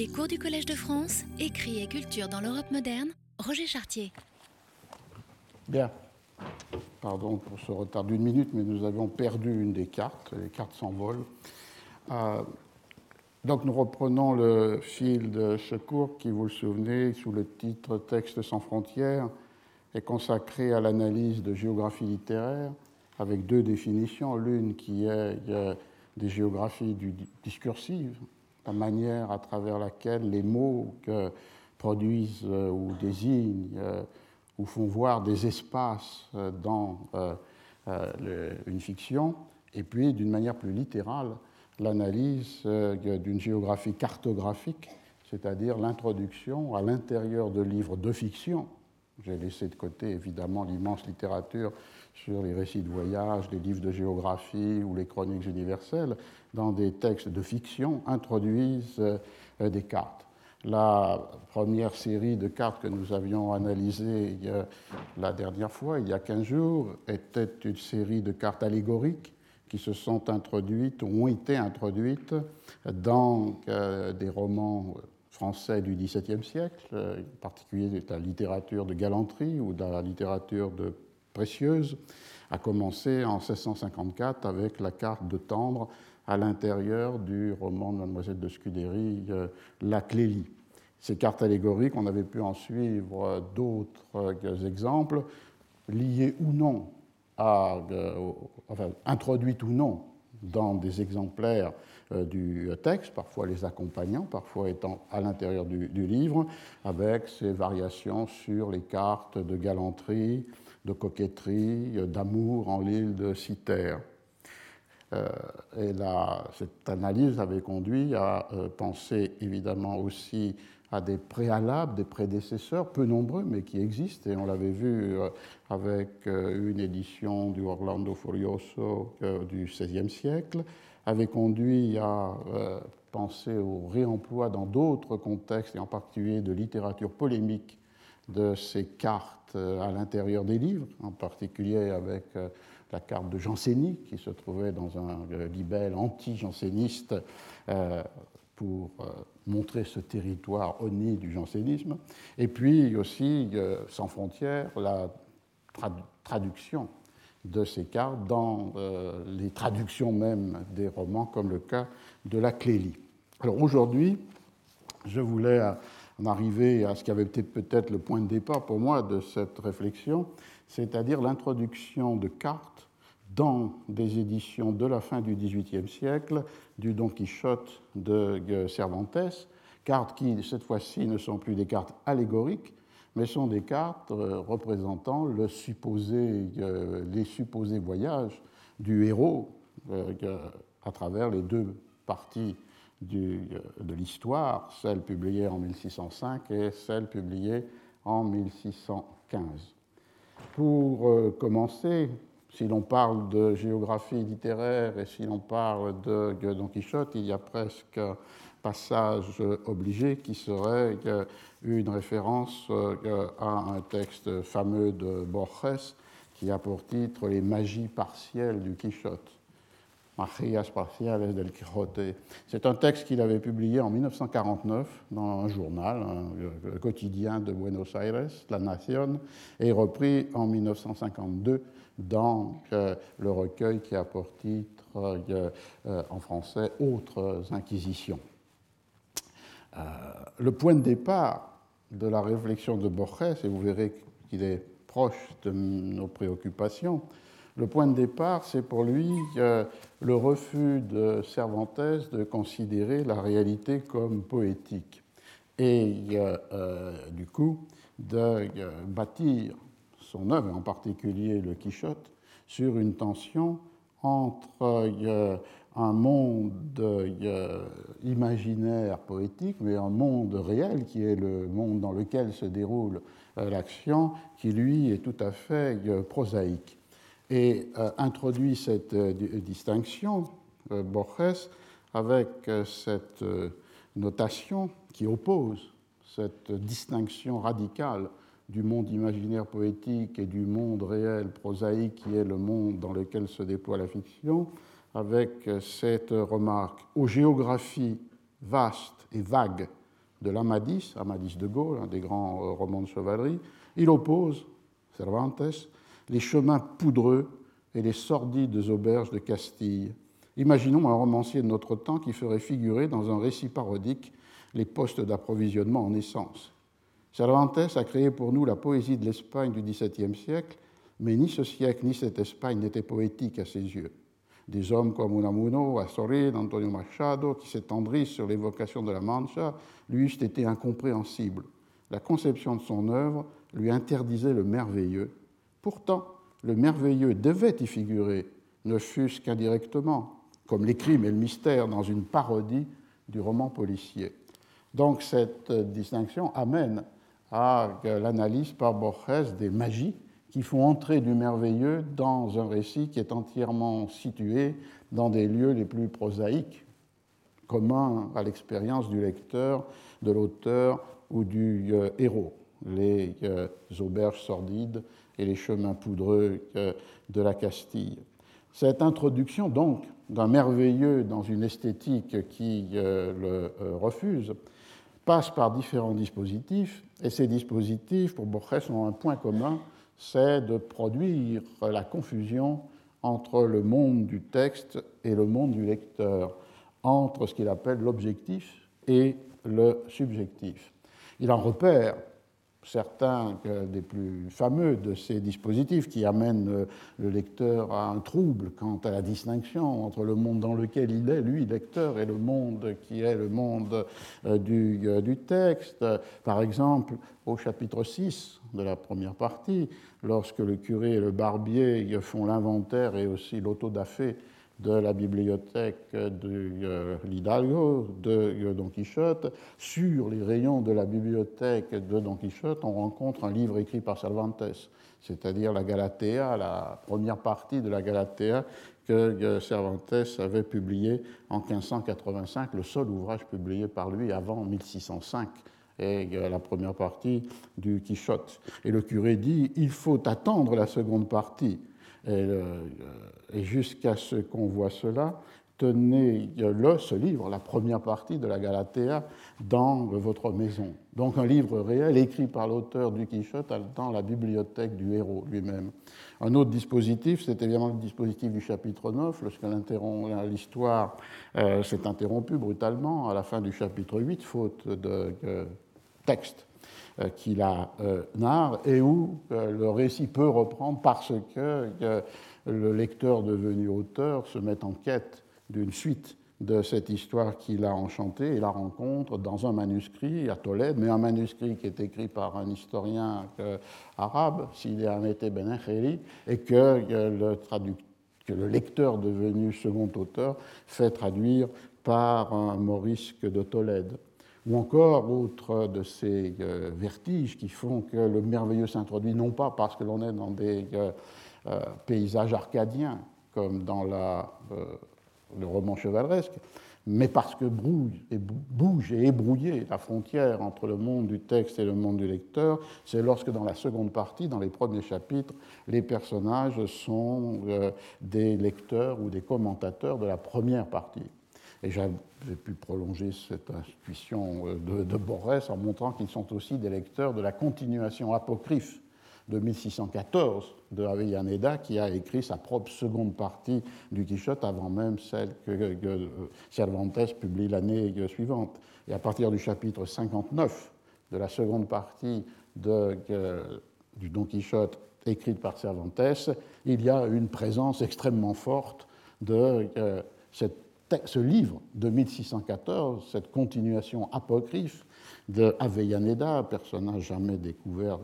Les cours du Collège de France, écrit et culture dans l'Europe moderne, Roger Chartier. Bien. Pardon pour ce retard d'une minute, mais nous avons perdu une des cartes. Les cartes s'envolent. Euh, donc nous reprenons le fil de ce cours qui, vous le souvenez, sous le titre Texte sans frontières, est consacré à l'analyse de géographie littéraire avec deux définitions. L'une qui est des géographies discursives, la manière à travers laquelle les mots produisent euh, ou désignent euh, ou font voir des espaces euh, dans une fiction, et puis d'une manière plus littérale, l'analyse d'une géographie cartographique, c'est-à-dire l'introduction à l'intérieur de livres de fiction. J'ai laissé de côté évidemment l'immense littérature sur les récits de voyage, les livres de géographie ou les chroniques universelles, dans des textes de fiction, introduisent euh, des cartes. La première série de cartes que nous avions analysées la dernière fois, il y a 15 jours, était une série de cartes allégoriques qui se sont introduites ou ont été introduites dans euh, des romans français du XVIIe siècle, euh, en particulier de la littérature de galanterie ou de la littérature de précieuse, a commencé en 1654 avec la carte de Tendre à l'intérieur du roman de Mademoiselle de Scudéry, euh, La Clélie. Ces cartes allégoriques, on avait pu en suivre euh, d'autres euh, exemples, liés ou non, à, introduites ou non dans des exemplaires du texte, parfois les accompagnant, parfois étant à l'intérieur du, livre, avec ces variations sur les cartes de galanterie, de coquetterie, d'amour en l'île de Cythère. Euh, et cette analyse avait conduit à euh, penser évidemment aussi à des préalables, des prédécesseurs, peu nombreux, mais qui existent, et on l'avait vu euh, avec une édition du Orlando Furioso du XVIe siècle, avait conduit à penser au réemploi dans d'autres contextes, et en particulier de littérature polémique, de ces cartes à l'intérieur des livres, en particulier avec la carte de Jansénie, qui se trouvait dans un euh, libelle anti-janséniste euh, pour euh, montrer ce territoire honni du jansénisme, et puis aussi, sans frontières, la traduction de ces cartes dans les traductions même des romans, comme le cas de la Clélie. Alors aujourd'hui, je voulais en arriver à ce qui avait été peut-être le point de départ pour moi de cette réflexion, c'est-à-dire l'introduction de cartes dans des éditions de la fin du XVIIIe siècle du Don Quichotte de Cervantes, cartes qui, cette fois-ci, ne sont plus des cartes allégoriques, mais sont des cartes euh, représentant euh, les supposés voyages du héros euh, à travers les deux parties de l'histoire, celle publiée en 1605 et celle publiée en 1615. Pour commencer, si l'on parle de géographie littéraire et si l'on parle de Don Quichotte, il y a presque un passage obligé qui serait une référence euh, à un texte fameux de Borges qui a pour titre Les magies partielles du Quichotte. Del Quijote. C'est un texte qu'il avait publié en 1949 dans un journal, un quotidien de Buenos Aires, La Nación, et repris en 1952 dans euh, le recueil qui a pour titre euh, euh, en français Autres inquisitions. le point de départ de la réflexion de Borges, et vous verrez qu'il est proche de nos préoccupations, le point de départ, c'est pour lui le refus de Cervantes de considérer la réalité comme poétique et du coup de bâtir son œuvre, en particulier le Quichotte, sur une tension entre euh, un monde euh, imaginaire poétique, mais un monde réel qui est le monde dans lequel se déroule euh, l'action, qui lui est tout à fait prosaïque. Et introduit cette distinction, Borges, avec cette notation qui oppose cette distinction radicale du monde imaginaire poétique et du monde réel prosaïque qui est le monde dans lequel se déploie la fiction, avec cette remarque aux géographies vastes et vagues de l'Amadis, Amadis de Gaulle, un des grands euh, romans de chevalerie, il oppose, Cervantes, les chemins poudreux et les sordides auberges de Castille. Imaginons un romancier de notre temps qui ferait figurer dans un récit parodique les postes d'approvisionnement en essence. Cervantes a créé pour nous la poésie de l'Espagne du XVIIe siècle, mais ni ce siècle ni cette Espagne n'étaient poétiques à ses yeux. Des hommes comme Unamuno, Azorín, Antonio Machado, qui s'étendrissent sur l'évocation de la Mancha, lui eussent été incompréhensibles. La conception de son œuvre lui interdisait le merveilleux. Pourtant, le merveilleux devait y figurer, ne fût-ce qu'indirectement, comme les crimes et le mystère dans une parodie du roman policier. Donc cette distinction amène à l'analyse par Borges des magies qui font entrer du merveilleux dans un récit qui est entièrement situé dans des lieux les plus prosaïques, communs à l'expérience du lecteur, de l'auteur ou du euh, héros, les euh, auberges sordides et les chemins poudreux euh, de la Castille. Cette introduction, donc, d'un merveilleux dans une esthétique qui le refuse, passe par différents dispositifs, et ces dispositifs, pour Borges, ont un point commun, c'est de produire la confusion entre le monde du texte et le monde du lecteur, entre ce qu'il appelle l'objectif et le subjectif. Il en repère certains des plus fameux de ces dispositifs qui amènent le lecteur à un trouble quant à la distinction entre le monde dans lequel il est, lui, lecteur, et le monde qui est le monde euh, du, euh, du texte. Par exemple, au chapitre 6 de la première partie, lorsque le curé et le barbier font l'inventaire et aussi l'autodafé de la bibliothèque de euh, l'Hidalgo, de euh, Don Quichotte. Sur les rayons de la bibliothèque de Don Quichotte, on rencontre un livre écrit par Cervantes, c'est-à-dire la Galatea, la première partie de la Galatea que euh, Cervantes avait publiée en 1585, le seul ouvrage publié par lui avant 1605 et la première partie du Quichotte. Et le curé dit, il faut attendre la seconde partie euh, et, jusqu'à ce qu'on voit cela, tenez-le, ce livre, la première partie de la Galatéa, dans votre maison. Donc un livre réel écrit par l'auteur du Quichotte dans la bibliothèque du héros lui-même. Un autre dispositif, c'est évidemment le dispositif du chapitre 9, lorsque l'histoire euh, s'est interrompue brutalement à la fin du chapitre 8, faute de euh, texte. Euh, qui la euh, narre et où euh, le récit peut reprendre parce que le lecteur devenu auteur se met en quête d'une suite de cette histoire qu'il a enchantée et la rencontre dans un manuscrit à Tolède, mais un manuscrit qui est écrit par un historien arabe, Sidi Amete Ben et que le, que le lecteur devenu second auteur fait traduire par un Maurice de Tolède ou encore autre de ces euh, vertiges qui font que le merveilleux s'introduit non pas parce que l'on est dans des euh, euh, paysages arcadiens comme dans le roman chevaleresque, mais parce que brouille et bouge et est brouillée la frontière entre le monde du texte et le monde du lecteur, c'est lorsque dans la seconde partie, dans les premiers chapitres, les personnages sont des lecteurs ou des commentateurs de la première partie. Et j'avais pu prolonger cette intuition euh, de, de Borès en montrant qu'ils sont aussi des lecteurs de la continuation apocryphe de 1614 de Avellaneda, qui a écrit sa propre seconde partie du Quichotte avant même celle que, euh, Cervantes publie l'année suivante. Et à partir du chapitre 59 de la seconde partie du Don Quichotte écrite par Cervantes, il y a une présence extrêmement forte de euh, cette ce livre de 1614, cette continuation apocryphe de Avellaneda, personnage jamais découvert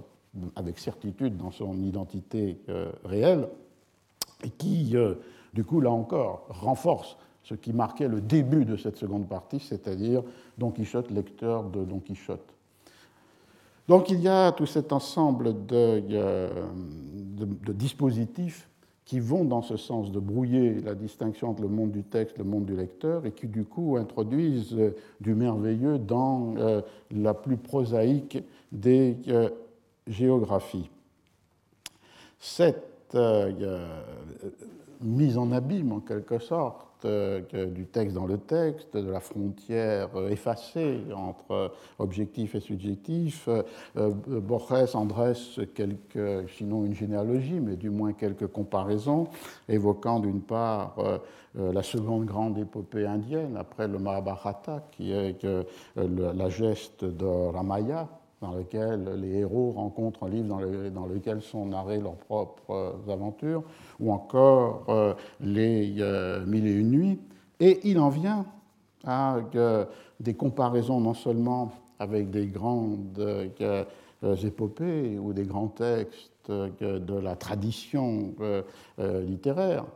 avec certitude dans son identité euh, réelle, et qui, euh, du coup, là encore, renforce ce qui marquait le début de cette seconde partie, c'est-à-dire Don Quichotte, lecteur de Don Quichotte. Donc il y a tout cet ensemble de, euh, de dispositifs qui vont dans ce sens de brouiller la distinction entre le monde du texte et le monde du lecteur et qui du coup introduisent euh, du merveilleux dans euh, la plus prosaïque des euh, géographies. Cette mise en abîme en quelque sorte du texte dans le texte, de la frontière effacée entre objectif et subjectif. Borges en dresse sinon une généalogie, mais du moins quelques comparaisons, évoquant d'une part la seconde grande épopée indienne, après le Mahabharata, qui est la geste de Ramaya, dans lequel les héros rencontrent un livre dans, lequel sont narrées leurs propres aventures, ou encore euh, les euh, Mille et une nuits. Et il en vient à euh, des comparaisons non seulement avec des grandes épopées ou des grands textes de la tradition littéraire,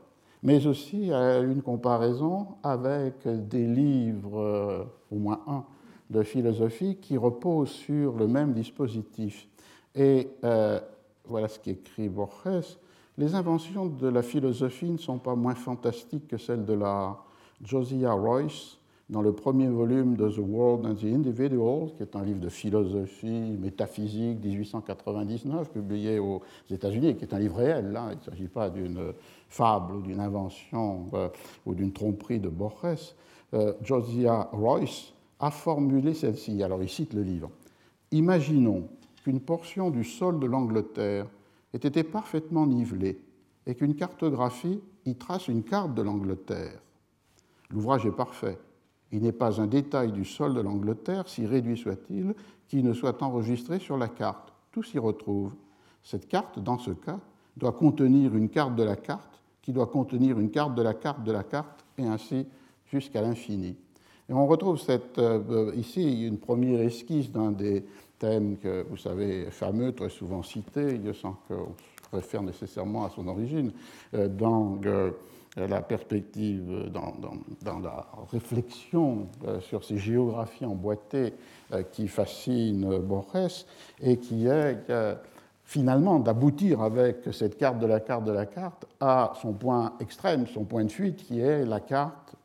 mais aussi à une comparaison avec des livres, au moins un, de philosophie qui repose sur le même dispositif. Et euh, voilà ce qu'écrit Borges. Les inventions de la philosophie ne sont pas moins fantastiques que celles de la Josiah Royce dans le premier volume de The World and the Individual, qui est un livre de philosophie métaphysique 1899, publié aux États-Unis, qui est un livre réel. Là. Il ne s'agit pas d'une fable ou d'une invention euh, ou d'une tromperie de Borges. Euh, Josiah Royce a formulé celle-ci. Alors il cite le livre. Imaginons qu'une portion du sol de l'Angleterre ait été parfaitement nivelée et qu'une cartographie y trace une carte de l'Angleterre. L'ouvrage est parfait. Il n'est pas un détail du sol de l'Angleterre, si réduit soit-il, qui ne soit enregistré sur la carte. Tout s'y retrouve. Cette carte, dans ce cas, doit contenir une carte de la carte, qui doit contenir une carte de la carte de la carte, et ainsi jusqu'à l'infini. Et on retrouve euh, ici une première esquisse d'un des thèmes que vous savez fameux, très souvent cité, sans qu'on réfère nécessairement à son origine, euh, dans euh, la perspective, dans, dans, la réflexion sur ces géographies emboîtées qui fascinent Borges et qui est finalement d'aboutir avec cette carte de la carte de la carte à son point extrême, son point de fuite, qui est la carte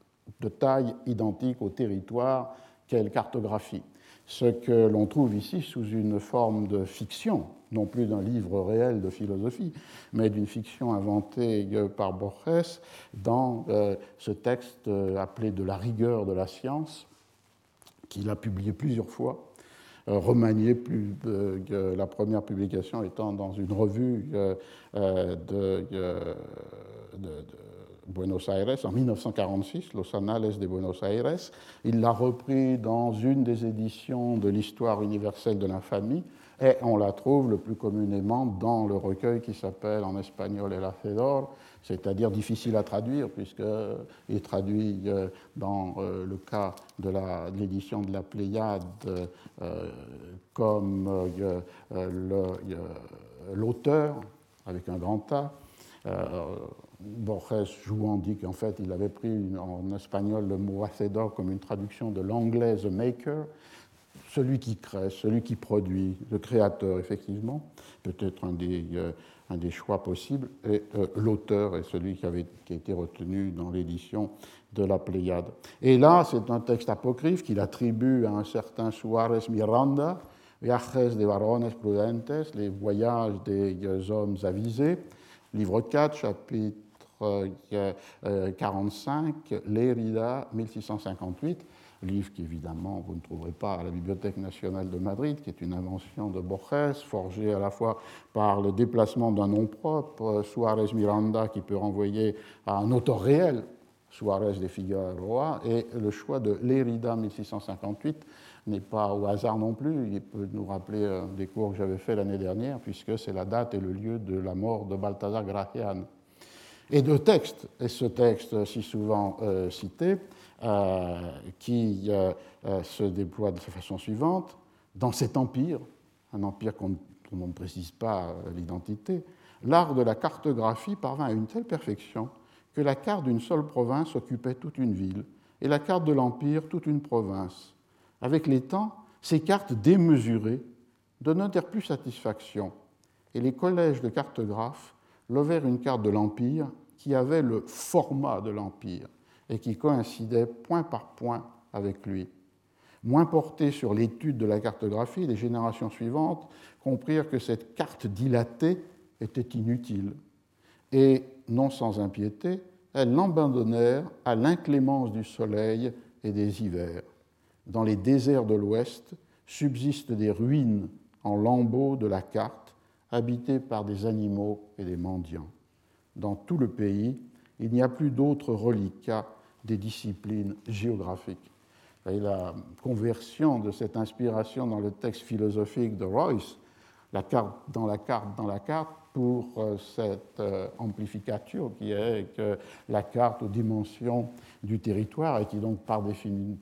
de taille identique au territoire qu'elle cartographie. Ce que l'on trouve ici sous une forme de fiction, non plus d'un livre réel de philosophie, mais d'une fiction inventée par Borges dans euh, ce texte euh, appelé De la rigueur de la science, qu'il a publié plusieurs fois, euh, remanié plus, la première publication étant dans une revue de, de Buenos Aires en 1946, Los Anales de Buenos Aires. Il l'a repris dans une des éditions de l'histoire universelle de l'infamie et on la trouve le plus communément dans le recueil qui s'appelle en espagnol El Hacedor, c'est-à-dire difficile à traduire puisqu'il traduit euh, dans euh, le cas de l'édition de la Pléiade euh, comme l'auteur avec un grand A Borges jouant dit qu'en fait il avait pris en espagnol le mot hacedor comme une traduction de l'anglais the maker, celui qui crée, celui qui produit, le créateur effectivement, peut-être un des, euh, un des choix possibles, et euh, l'auteur est celui qui, avait, qui a été retenu dans l'édition de la Pléiade. Et là, c'est un texte apocryphe qu'il attribue à un certain Suarez Miranda, Viajes de varones prudentes, les voyages des euh, hommes avisés, livre 4, chapitre 45, euh, L'Érida, 1658, livre qu'évidemment vous ne trouverez pas à la Bibliothèque nationale de Madrid, qui est une invention de Borges, forgée à la fois par le déplacement d'un nom propre, Suarez Miranda, qui peut renvoyer à un auteur réel, Suarez de Figueroa, et le choix de L'Érida 1658 n'est pas au hasard non plus. Il peut nous rappeler des cours que j'avais fait l'année dernière, puisque c'est la date et le lieu de la mort de Balthazar Gracian et de textes, et ce texte si souvent euh, cité, euh, qui euh, se déploie de la façon suivante. Dans cet empire, un empire dont on ne précise pas l'identité, l'art de la cartographie parvint à une telle perfection que la carte d'une seule province occupait toute une ville, et la carte de l'empire toute une province. Avec les temps, ces cartes démesurées donnèrent plus satisfaction, et les collèges de cartographes levèrent une carte de l'Empire qui avait le format de l'Empire et qui coïncidait point par point avec lui. Moins porté sur l'étude de la cartographie, les générations suivantes comprirent que cette carte dilatée était inutile et, non sans impiété, elles l'abandonnèrent à l'inclémence du soleil et des hivers. Dans les déserts de l'Ouest subsistent des ruines en lambeaux de la carte, habitées par des animaux et des mendiants. Dans tout le pays, il n'y a plus d'autres reliquats des disciplines géographiques. Et la conversion de cette inspiration dans le texte philosophique de Royce, la carte dans la carte dans la carte, pour euh, cette euh, amplificature qui est que la carte aux dimensions du territoire et qui donc par définition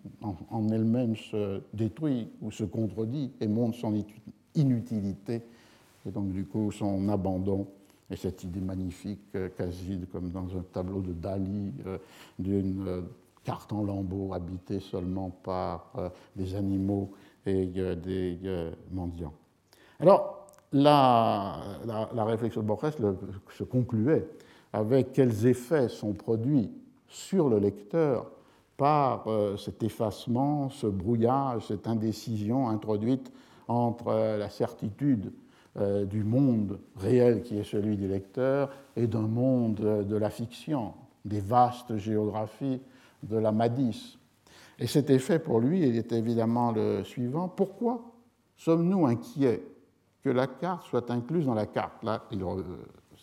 en elle-même se détruit ou se contredit et montre son inutilité et donc du coup son abandon et cette idée magnifique, euh, quasi comme dans un tableau de Dali, d'une carte en lambeaux habitée seulement par des animaux et des mendiants. Alors, la, réflexion de Borges se concluait avec quels effets sont produits sur le lecteur par euh, cet effacement, ce brouillage, cette indécision introduite entre euh, la certitude euh, du monde réel qui est celui du lecteur et d'un monde de la fiction, des vastes géographies de la Madis. Et cet effet pour lui est évidemment le suivant. Pourquoi sommes-nous inquiets que la carte soit incluse dans la carte? Là,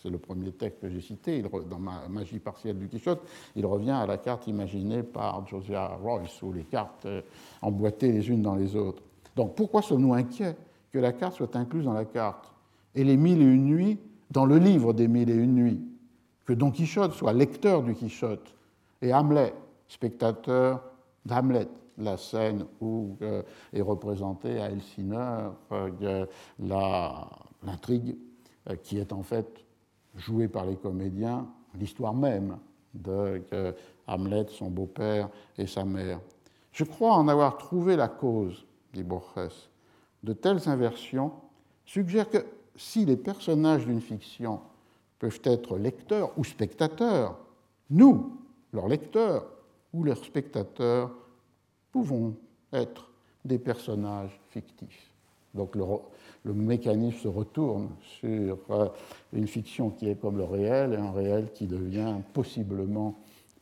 c'est le premier texte que j'ai cité, dans ma magie partielle du Quichotte, il revient à la carte imaginée par Josiah Royce, où les cartes euh, emboîtées les unes dans les autres. Donc pourquoi sommes-nous inquiets que la carte soit incluse dans la carte Et les mille et une nuits, dans le livre des mille et une nuits, que Don Quichotte soit lecteur du Quichotte et Hamlet, spectateur d'Hamlet la scène où euh, est représentée à Elsineur euh, l'intrigue euh, qui est en fait jouée par les comédiens, l'histoire même de Hamlet, son beau-père et sa mère. Je crois en avoir trouvé la cause, dit Borges. De telles inversions suggèrent que si les personnages d'une fiction peuvent être lecteurs ou spectateurs, nous, leurs lecteurs ou leurs spectateurs, pouvons être des personnages fictifs. Donc le, mécanisme se retourne sur euh, une fiction qui est comme le réel et un réel qui devient possiblement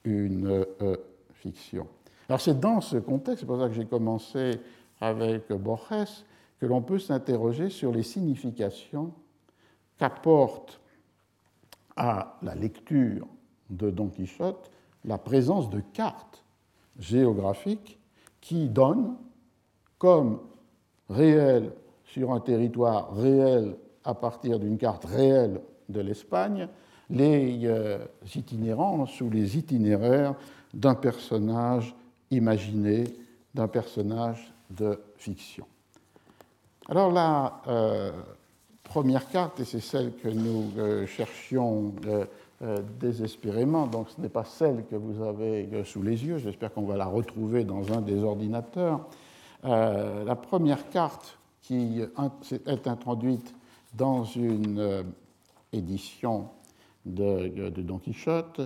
une euh, fiction. Alors c'est dans ce contexte, c'est pour ça que j'ai commencé avec Borges, que l'on peut s'interroger sur les significations qu'apporte à la lecture de Don Quichotte la présence de cartes géographiques qui donne comme réel sur un territoire réel à partir d'une carte réelle de l'Espagne les euh, itinérances ou les itinéraires d'un personnage imaginé, d'un personnage de fiction. Alors la euh, première carte, et c'est celle que nous euh, cherchions euh, désespérément, donc ce n'est pas celle que vous avez sous les yeux, j'espère qu'on va la retrouver dans un des ordinateurs. La première carte qui est introduite dans une édition de, Don Quichotte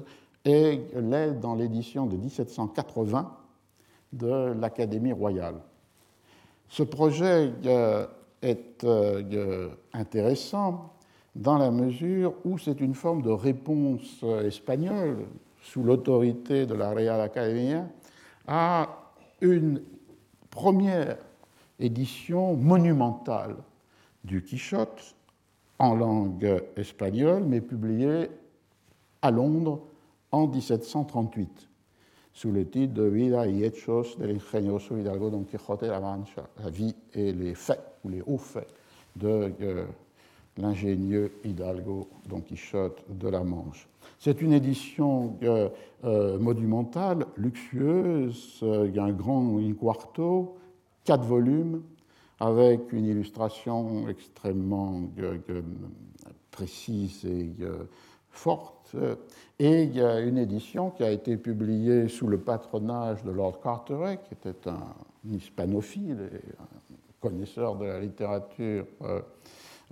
et l'est dans l'édition de 1780 de l'Académie royale. Ce projet est intéressant dans la mesure où c'est une forme de réponse euh, espagnole, sous l'autorité de la Real Academia, à une première édition monumentale du Quichotte en langue espagnole, mais publiée à Londres en 1738, sous le titre de Vida y Hechos del Ingenioso Hidalgo Don Quijote de la Mancha, la vie et les faits, ou les hauts faits de euh, l'ingénieux Hidalgo Don Quichotte de la Manche. C'est une édition euh, euh, monumentale, luxueuse, un grand quarto, quatre volumes, avec une illustration extrêmement précise et Et il y a une édition qui a été publiée sous le patronage de Lord Carteret, qui était un hispanophile et un connaisseur de la littérature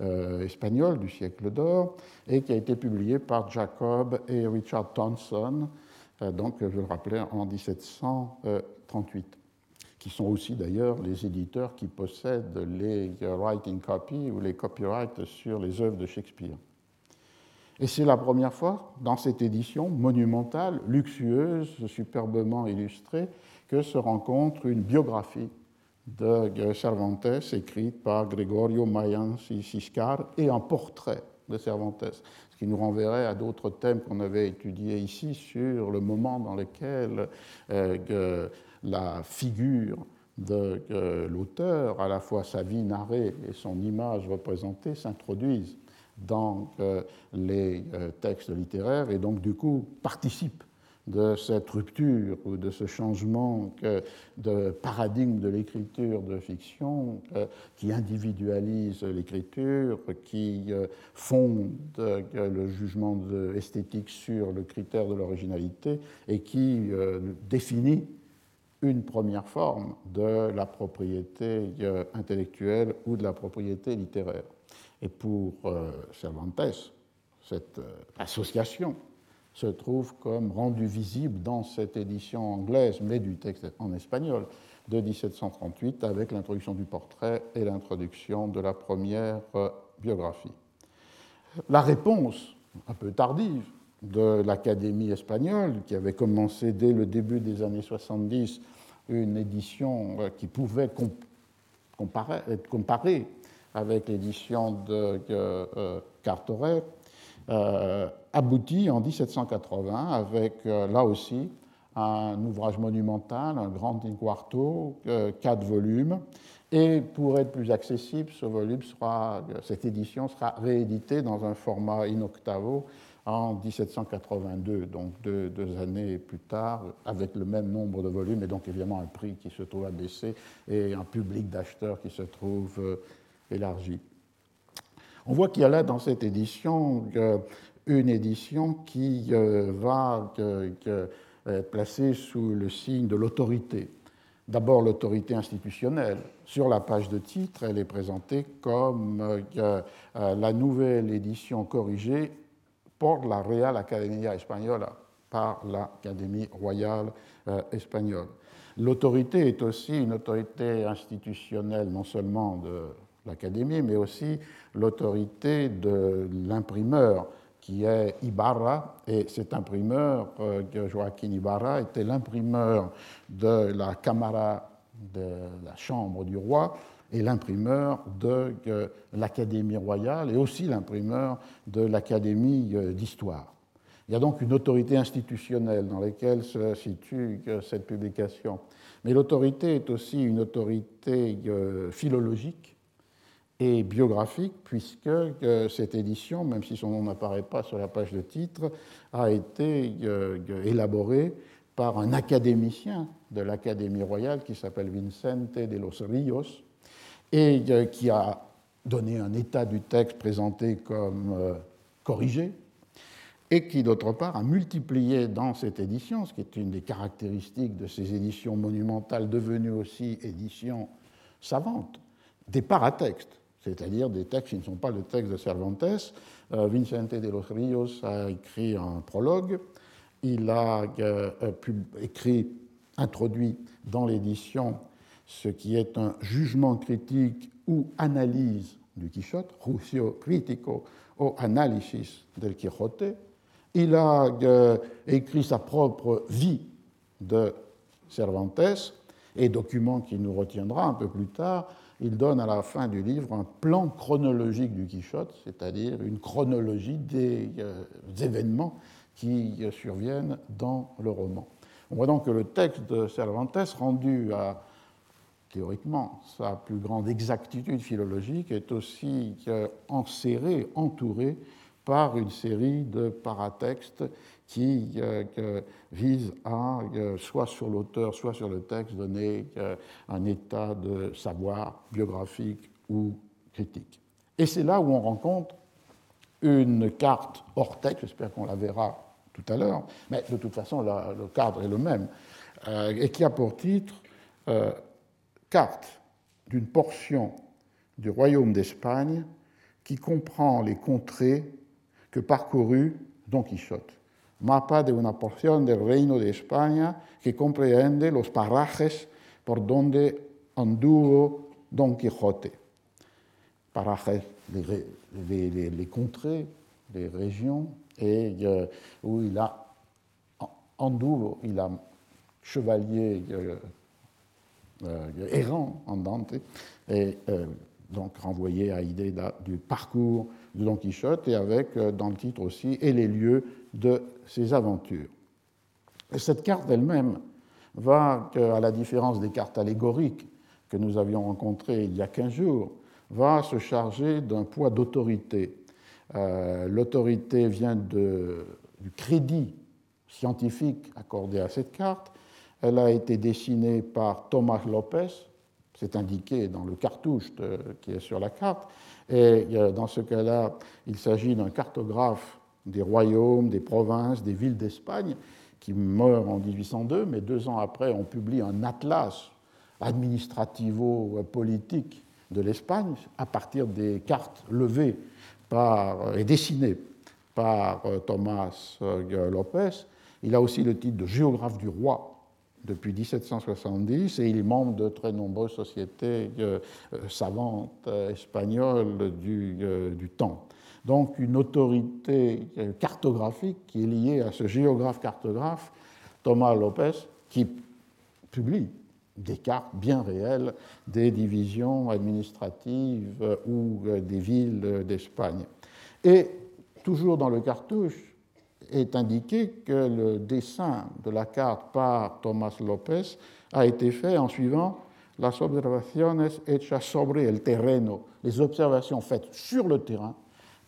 euh, espagnol du siècle d'or et qui a été publié par Jacob et Richard Thomson, euh, donc je le rappelais en 1738, qui sont aussi d'ailleurs les éditeurs qui possèdent les writing copies ou les copyrights sur les œuvres de Shakespeare. Et c'est la première fois dans cette édition monumentale, luxueuse, superbement illustrée, que se rencontre une biographie de Cervantes écrite par Gregorio Mayans y Siscar et un portrait de Cervantes, ce qui nous renverrait à d'autres thèmes qu'on avait étudiés ici sur le moment dans lequel euh, la figure de l'auteur, à la fois sa vie narrée et son image représentée, s'introduisent dans euh, les euh, textes littéraires et donc du coup participent de cette rupture ou de ce changement de paradigme de l'écriture de fiction qui individualise l'écriture, qui euh, fonde le jugement esthétique sur le critère de l'originalité et qui définit une première forme de la propriété intellectuelle ou de la propriété littéraire. Et pour euh, Cervantes, cette euh, association se trouve comme rendue visible dans cette édition anglaise, mais du texte en espagnol, de 1738, avec l'introduction du portrait et l'introduction de la première euh, biographie. La réponse, un peu tardive, de l'Académie espagnole, qui avait commencé dès le début des années 70 une édition qui pouvait être comparée avec l'édition de euh, Carteret, euh, aboutit en 1780 avec, euh, là aussi, un ouvrage monumental, un grand in-quarto, quatre volumes. Et pour être plus accessible, ce volume sera, cette édition sera rééditée dans un format in octavo en 1782, donc deux, deux, années plus tard, avec le même nombre de volumes, et donc évidemment un prix qui se trouve abaissé et un public d'acheteurs qui se trouve élargie. On voit qu'il y a là dans cette édition euh, une édition qui euh, va être placée sous le signe de l'autorité. D'abord l'autorité institutionnelle. Sur la page de titre, elle est présentée comme euh, la nouvelle édition corrigée pour la Real Academia Española, par l'Académie royale espagnole. L'autorité est aussi une autorité institutionnelle, non seulement de l'Académie, mais aussi l'autorité de l'imprimeur qui est Ibarra, et cet imprimeur, euh, Joaquín Ibarra, était l'imprimeur de la Cámara de la Chambre du roi et l'imprimeur de euh, l'Académie royale et aussi l'imprimeur de l'Académie euh, d'histoire. Il y a donc une autorité institutionnelle dans laquelle se situe cette publication. Mais l'autorité est aussi une autorité philologique et biographique, puisque euh, cette édition, même si son nom n'apparaît pas sur la page de titre, a été euh, élaborée par un académicien de l'Académie royale qui s'appelle Vicente de los Ríos et euh, qui a donné un état du texte présenté comme corrigé et qui, d'autre part, a multiplié dans cette édition, ce qui est une des caractéristiques de ces éditions monumentales devenues aussi éditions savantes, des paratextes c'est-à-dire des textes qui ne sont pas le texte de Cervantes. Euh, Vicente de los Ríos a écrit un prologue, il a euh, écrit, introduit dans l'édition ce qui est un jugement critique ou analyse du Quichotte, Juicio crítico o análisis del Quijote. Il a euh, écrit sa propre vie de Cervantes et document qui nous retiendra un peu plus tard, il donne à la fin du livre un plan chronologique du Quichotte, c'est-à-dire une chronologie des, euh, événements qui surviennent dans le roman. On voit donc que le texte de Cervantes, rendu à théoriquement sa plus grande exactitude philologique, est aussi euh, enserré, entouré par une série de paratextes qui euh, vise à, euh, soit sur l'auteur, soit sur le texte, donner euh, un état de savoir biographique ou critique. Et c'est là où on rencontre une carte hors texte, j'espère qu'on la verra tout à l'heure, mais de toute façon le cadre est le même, et qui a pour titre Carte d'une portion du royaume d'Espagne qui comprend les contrées que parcourut Don Quichotte mapa de una porción del reino de España que comprende los parajes por donde anduvo Don Quijote. Parajes, les, contrées les régions, et où il a, double, il a chevalier errant en Dante, et donc renvoyé à l'idée du parcours de Don Quichotte, et avec dans le titre aussi, et les lieux de ses aventures. Et cette carte elle-même va, à la différence des cartes allégoriques que nous avions rencontrées il y a 15 jours, va se charger d'un poids d'autorité. Euh, l'autorité vient du crédit scientifique accordé à cette carte. Elle a été dessinée par Thomas Lopez, c'est indiqué dans le cartouche qui est sur la carte. Et euh, dans ce cas-là, il s'agit d'un cartographe des royaumes, des provinces, des villes d'Espagne, qui meurt en 1802, mais deux ans après, on publie un atlas administrativo-politique de l'Espagne à partir des cartes levées et dessinées par euh, Thomas euh, Lopez. Il a aussi le titre de géographe du roi depuis 1770 et il est membre de très nombreuses sociétés euh, savantes espagnoles du temps donc une autorité cartographique qui est liée à ce géographe-cartographe, Thomas Lopez, qui publie des cartes bien réelles des divisions administratives ou des villes d'Espagne. Et toujours dans le cartouche est indiqué que le dessin de la carte par Thomas Lopez a été fait en suivant las observaciones hechas sobre el terreno, les observations faites sur le terrain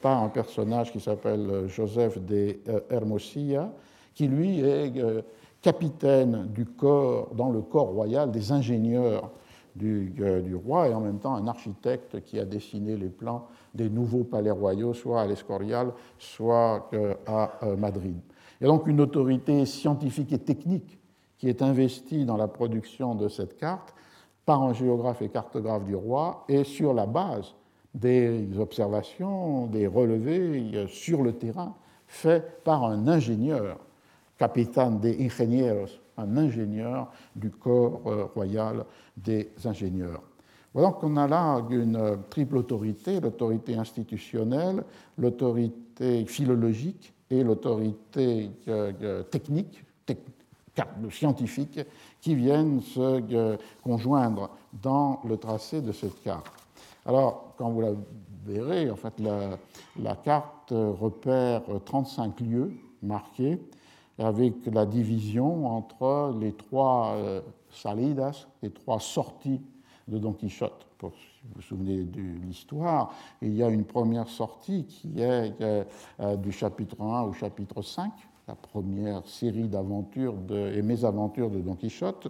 par un personnage qui s'appelle euh, Joseph de euh, Hermosilla, qui lui est euh, capitaine du corps, dans le corps royal des ingénieurs du, du, roi et en même temps un architecte qui a dessiné les plans des nouveaux palais royaux, soit à l'Escorial, soit à Madrid. Il y a donc une autorité scientifique et technique qui est investie dans la production de cette carte par un géographe et cartographe du roi et sur la base des observations, des relevés sur le terrain faits par un ingénieur, capitaine des ingenieros, un ingénieur du corps euh, royal des ingénieurs. Voilà qu'on a là une triple autorité, l'autorité institutionnelle, l'autorité philologique et l'autorité euh, euh, technique, scientifique, qui viennent se conjoindre dans le tracé de cette carte. Alors, quand vous la verrez, en fait, la, carte repère 35 lieux marqués avec la division entre les trois euh, salidas, les trois sorties de Don Quichotte. Pour, si vous vous souvenez de l'histoire, il y a une première sortie qui est euh, du chapitre 1 au chapitre 5, la première série d'aventures et mésaventures de Don Quichotte,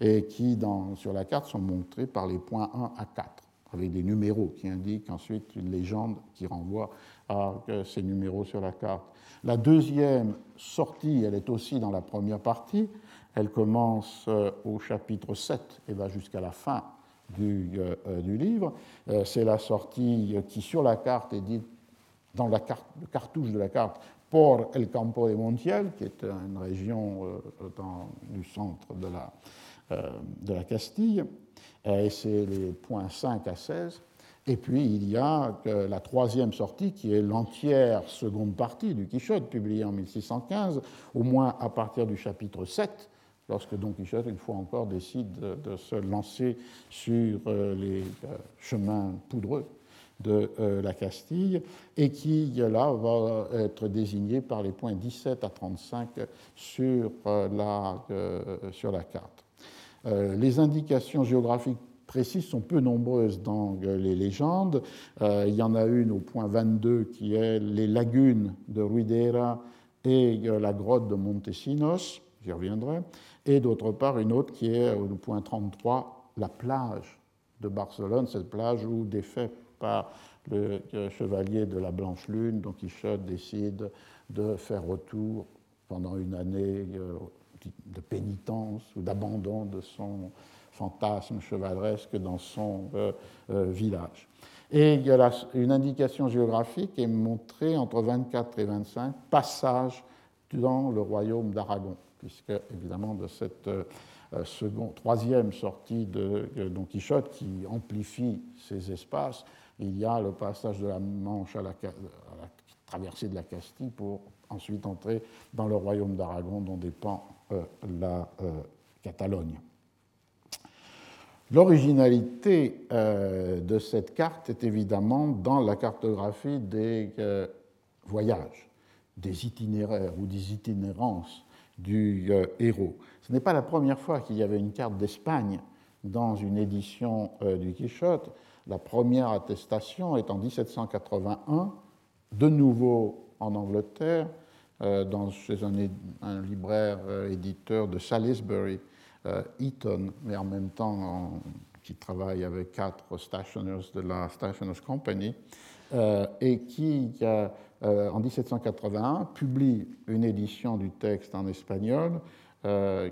et qui, sur la carte, sont montrées par les points 1 à 4 avec des numéros qui indiquent ensuite une légende qui renvoie à ces numéros sur la carte. La deuxième sortie, elle est aussi dans la première partie. Elle commence euh, au chapitre 7 et va jusqu'à la fin du, euh, euh, livre. C'est la sortie qui, sur la carte, est dite dans la le cartouche de la carte Por el Campo de Montiel, qui est une région dans, du centre de la, de la Castille et c'est les points 5 à 16. Et puis il y a la troisième sortie qui est l'entière seconde partie du Quichotte, publiée en 1615, au moins à partir du chapitre 7, lorsque Don Quichotte, une fois encore, décide de, se lancer sur euh, les euh, chemins poudreux de euh, la Castille, et qui là va être désigné par les points 17 à 35 sur la, sur la carte. Euh, les indications géographiques précises sont peu nombreuses dans les légendes. Euh, il y en a une au point 22 qui est les lagunes de Ruidera et euh, la grotte de Montesinos, j'y reviendrai, et d'autre part une autre qui est au point 33, la plage de Barcelone, cette plage où, défait par le chevalier de la Blanche Lune, Don Quichotte décide de faire retour pendant une année de pénitence ou d'abandon de son fantasme chevaleresque dans son euh, euh, village. Et une indication géographique est montrée entre 24 et 25, passage dans le royaume d'Aragon, puisque évidemment de cette euh, troisième sortie de Don Quichotte qui amplifie ces espaces, il y a le passage de la Manche à la, traversée de la Castille pour ensuite entrer dans le royaume d'Aragon dont dépend la Catalogne. L'originalité de cette carte est évidemment dans la cartographie des voyages, des itinéraires ou des itinérances du héros. Ce n'est pas la première fois qu'il y avait une carte d'Espagne dans une édition euh, du Quichotte. La première attestation est en 1781, de nouveau en Angleterre, euh, dans, chez un, libraire euh, éditeur de Salisbury, Eton, mais en même temps qui travaille avec quatre stationers de la Stationers Company, et qui, en 1781, publie une édition du texte en espagnol euh,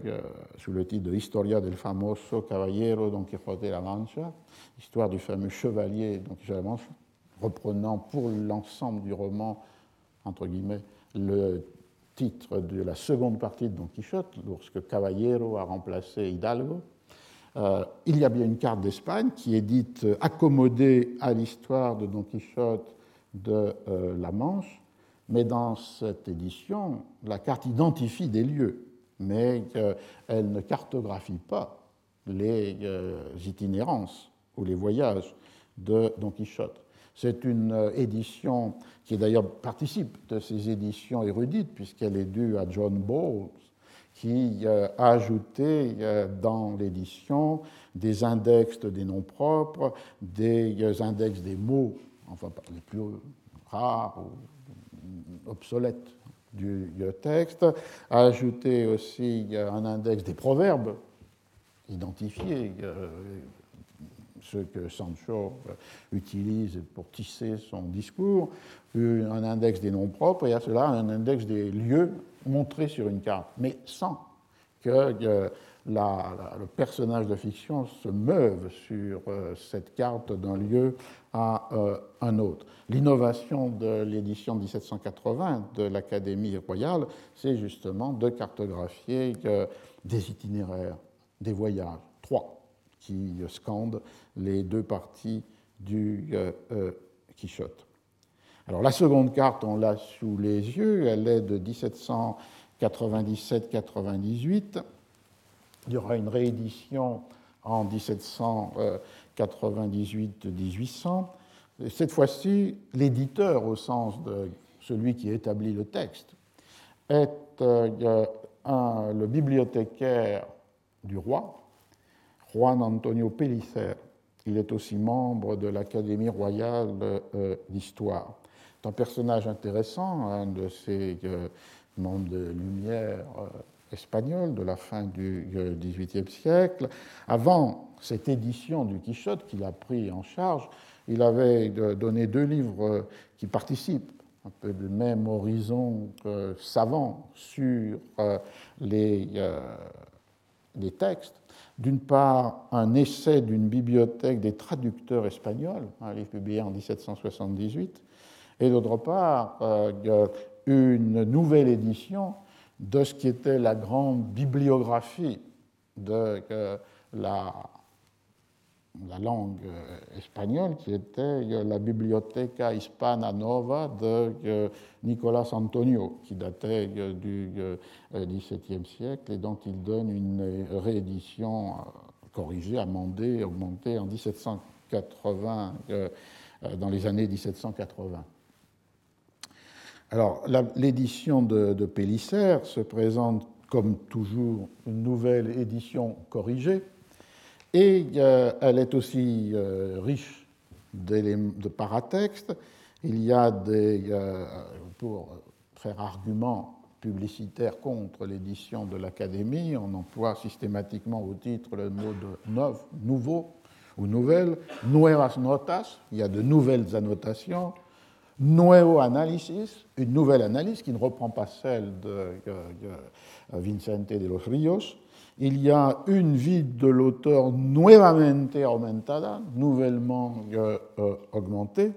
sous le titre de Historia del famoso caballero Don Quijote de la Mancha, histoire du fameux chevalier Don Quijote de la Mancha, reprenant pour l'ensemble du roman, entre guillemets, le titre de la seconde partie de Don Quichotte, lorsque Caballero a remplacé Hidalgo. Euh, il y a bien une carte d'Espagne qui est dite accommodée à l'histoire de Don Quichotte de euh, la Manche, mais dans cette édition, la carte identifie des lieux mais qu'elle ne cartographie pas les euh, itinérances ou les voyages de Don Quichotte. C'est une euh, édition qui d'ailleurs participe de ces éditions érudites, puisqu'elle est due à John Bowles, qui euh, a ajouté dans l'édition des index des noms propres, des index des mots, enfin les plus rares ou obsolètes du texte, a ajouté aussi un index des proverbes identifiés, euh, ceux que Sancho utilise pour tisser son discours, un index des noms propres, et à cela un index des lieux montrés sur une carte, mais sans que euh, le personnage de fiction se meuve sur euh, cette carte d'un lieu à euh, un autre. L'innovation de l'édition 1780 de l'Académie royale, c'est justement de cartographier euh, des itinéraires, des voyages, qui scandent les deux parties du Quichotte. Alors la seconde carte, on l'a sous les yeux, elle est de 1797-98 il y aura une réédition en 1798-1800. Cette fois-ci, l'éditeur, au sens de celui qui établit le texte, est euh, le bibliothécaire du roi, Juan Antonio Pellicer. Il est aussi membre de l'Académie royale euh, d'histoire. C'est un personnage intéressant, un de ces euh, membres de Lumière espagnol de la fin du XVIIIe siècle. Avant cette édition du Quichotte qu'il a pris en charge, il avait donné deux livres qui participent un peu du même horizon savant sur euh, euh, les textes. D'une part, un essai d'une bibliothèque des traducteurs espagnols, un livre publié en 1778, et d'autre part, euh, une nouvelle édition de ce qui était la grande bibliographie de la, la, langue euh, espagnole, qui était euh, la Biblioteca Hispana Nova de euh, Nicolas Antonio, qui datait du XVIIe siècle et dont il donne une réédition corrigée, amendée, augmentée en 1780, dans les années 1780. Alors, l'édition de, de se présente comme toujours une nouvelle édition corrigée, et euh, elle est aussi euh, riche de paratextes. Il y a des, euh, pour faire argument publicitaire contre l'édition de l'Académie, on emploie systématiquement au titre le mot de neuf, nouveau ou nouvelle, nuevas notas, il y a de nouvelles annotations, Nuevo Analysis, une nouvelle analyse qui ne reprend pas celle de Vicente de los Ríos. Il y a une vie de l'auteur nuevamente aumentada, nouvellement euh, euh, augmentée,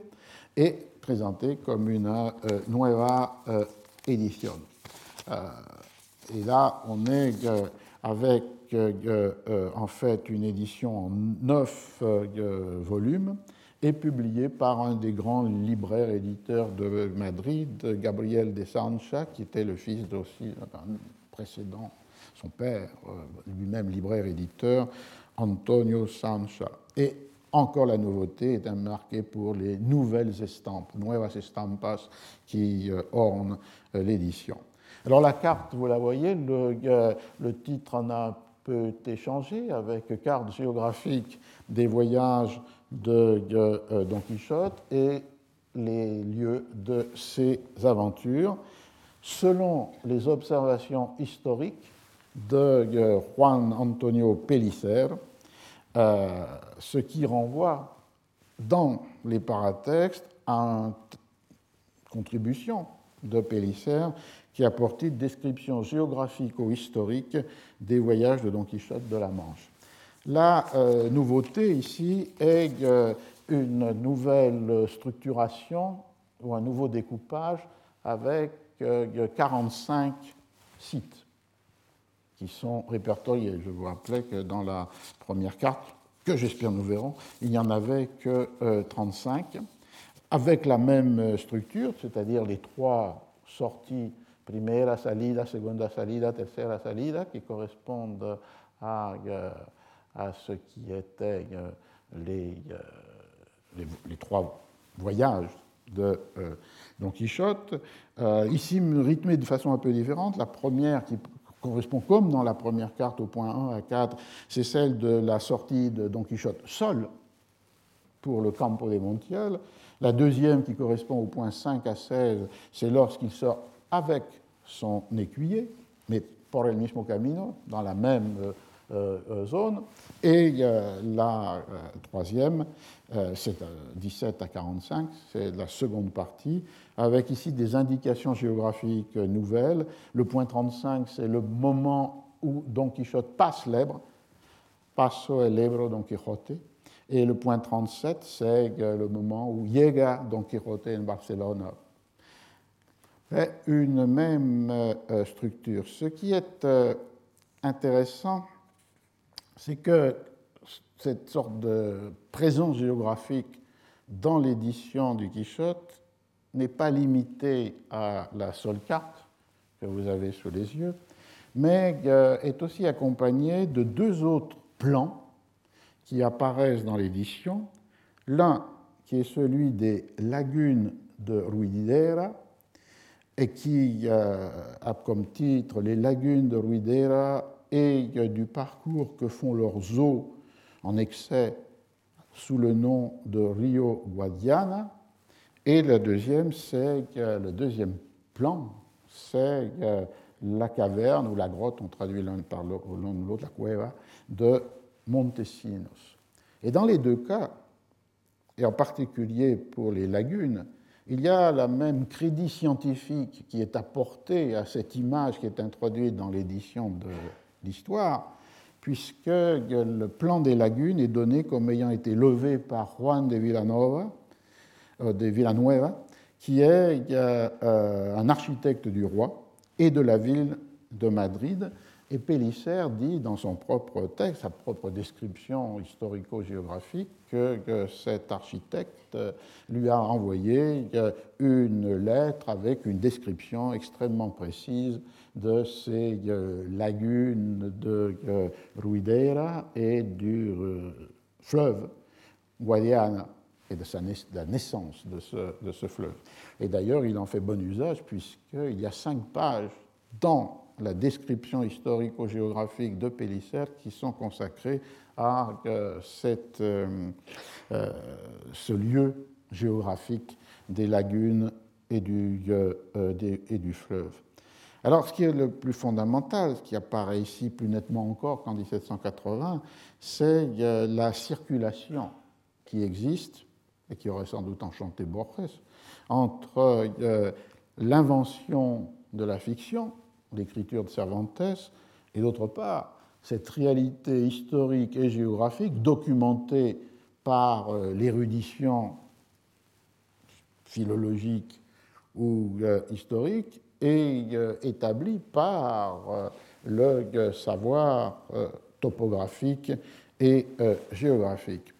et présentée comme une euh, nueva édition. et là, on est avec en fait une édition en neuf volumes et publié par un des grands libraires éditeurs de Madrid, Gabriel de Sancha, qui était le fils d'un précédent, son père, euh, lui-même libraire éditeur, Antonio Sancha. Et encore la nouveauté est marquée pour les nouvelles estampes, nuevas estampas, qui euh, ornent euh, l'édition. Alors la carte, vous la voyez, le, titre en a peut échanger avec carte géographique des voyages de Don Quichotte et les lieux de ses aventures, selon les observations historiques de euh, Juan Antonio Pellicer, euh, ce qui renvoie dans les paratextes à une contribution de Pellicer qui a porté une description géographico-historique des voyages de Don Quichotte de la Manche. La euh, nouveauté ici est une nouvelle structuration ou un nouveau découpage avec 45 euh, sites qui sont répertoriés. Je vous rappelais que dans la première carte, que j'espère nous verrons, il n'y en avait que 35, avec la même structure, c'est-à-dire les trois sorties primera salida, segunda salida, tercera salida, qui correspondent à, euh, à ce qui étaient euh, les, euh, les, les, trois voyages de Don Quichotte. ici, rythmé de façon un peu différente. La première qui correspond comme dans la première carte au point 1 à 4, c'est celle de la sortie de Don Quichotte seul pour le Campo de Montiel. La deuxième qui correspond au point 5 à 16, c'est lorsqu'il sort avec son écuyer, mais por el mismo camino, dans la même euh, euh, zone. Et la euh, troisième, c'est 17 à 45, c'est la seconde partie, avec ici des indications géographiques nouvelles. Le point 35, c'est le moment où Don Quichotte passe l'Ebre, passo el Ebro Don Quijote. Et le point 37, c'est le moment où llega Don Quijote en Barcelone une même structure. Ce qui est intéressant, c'est que cette sorte de présence géographique dans l'édition du Quichotte n'est pas limitée à la seule carte que vous avez sous les yeux, mais euh, est aussi accompagnée de deux autres plans qui apparaissent dans l'édition. L'un qui est celui des lagunes de Ruidera, et qui euh, a comme titre Les lagunes de Ruidera et du parcours que font leurs eaux en excès sous le nom de Rio Guadiana. Et le deuxième, c'est le deuxième plan, c'est la caverne ou la grotte, on traduit l'un par l'autre, la cueva, de Montesinos. Et dans les deux cas, et en particulier pour les lagunes, il y a la même crédit scientifique qui est apporté à cette image qui est introduite dans l'édition de puisque le plan des lagunes est donné comme ayant été levé par Juan de euh, de Villanueva, qui est euh, un architecte du roi et de la ville de Madrid, et Pellicer dit dans son propre texte, sa propre description historico-géographique, que, cet architecte lui a envoyé une lettre avec une description extrêmement précise de ces euh, lagunes de euh, Ruidera et du euh, fleuve Guadiana et de, la naissance de ce, de ce fleuve. Et d'ailleurs, il en fait bon usage puisqu'il y a cinq pages dans la description historico-géographique de Pellicer qui sont consacrées à euh, euh, euh, ce lieu géographique des lagunes et du fleuve. Alors, ce qui est le plus fondamental, ce qui apparaît ici plus nettement encore qu'en 1780, c'est la circulation qui existe, et qui aurait sans doute enchanté Borges, entre l'invention de la fiction, l'écriture de Cervantes, et d'autre part, cette réalité historique et géographique documentée par euh, l'érudition philologique ou euh, historique et euh, établie par le savoir topographique et géographique.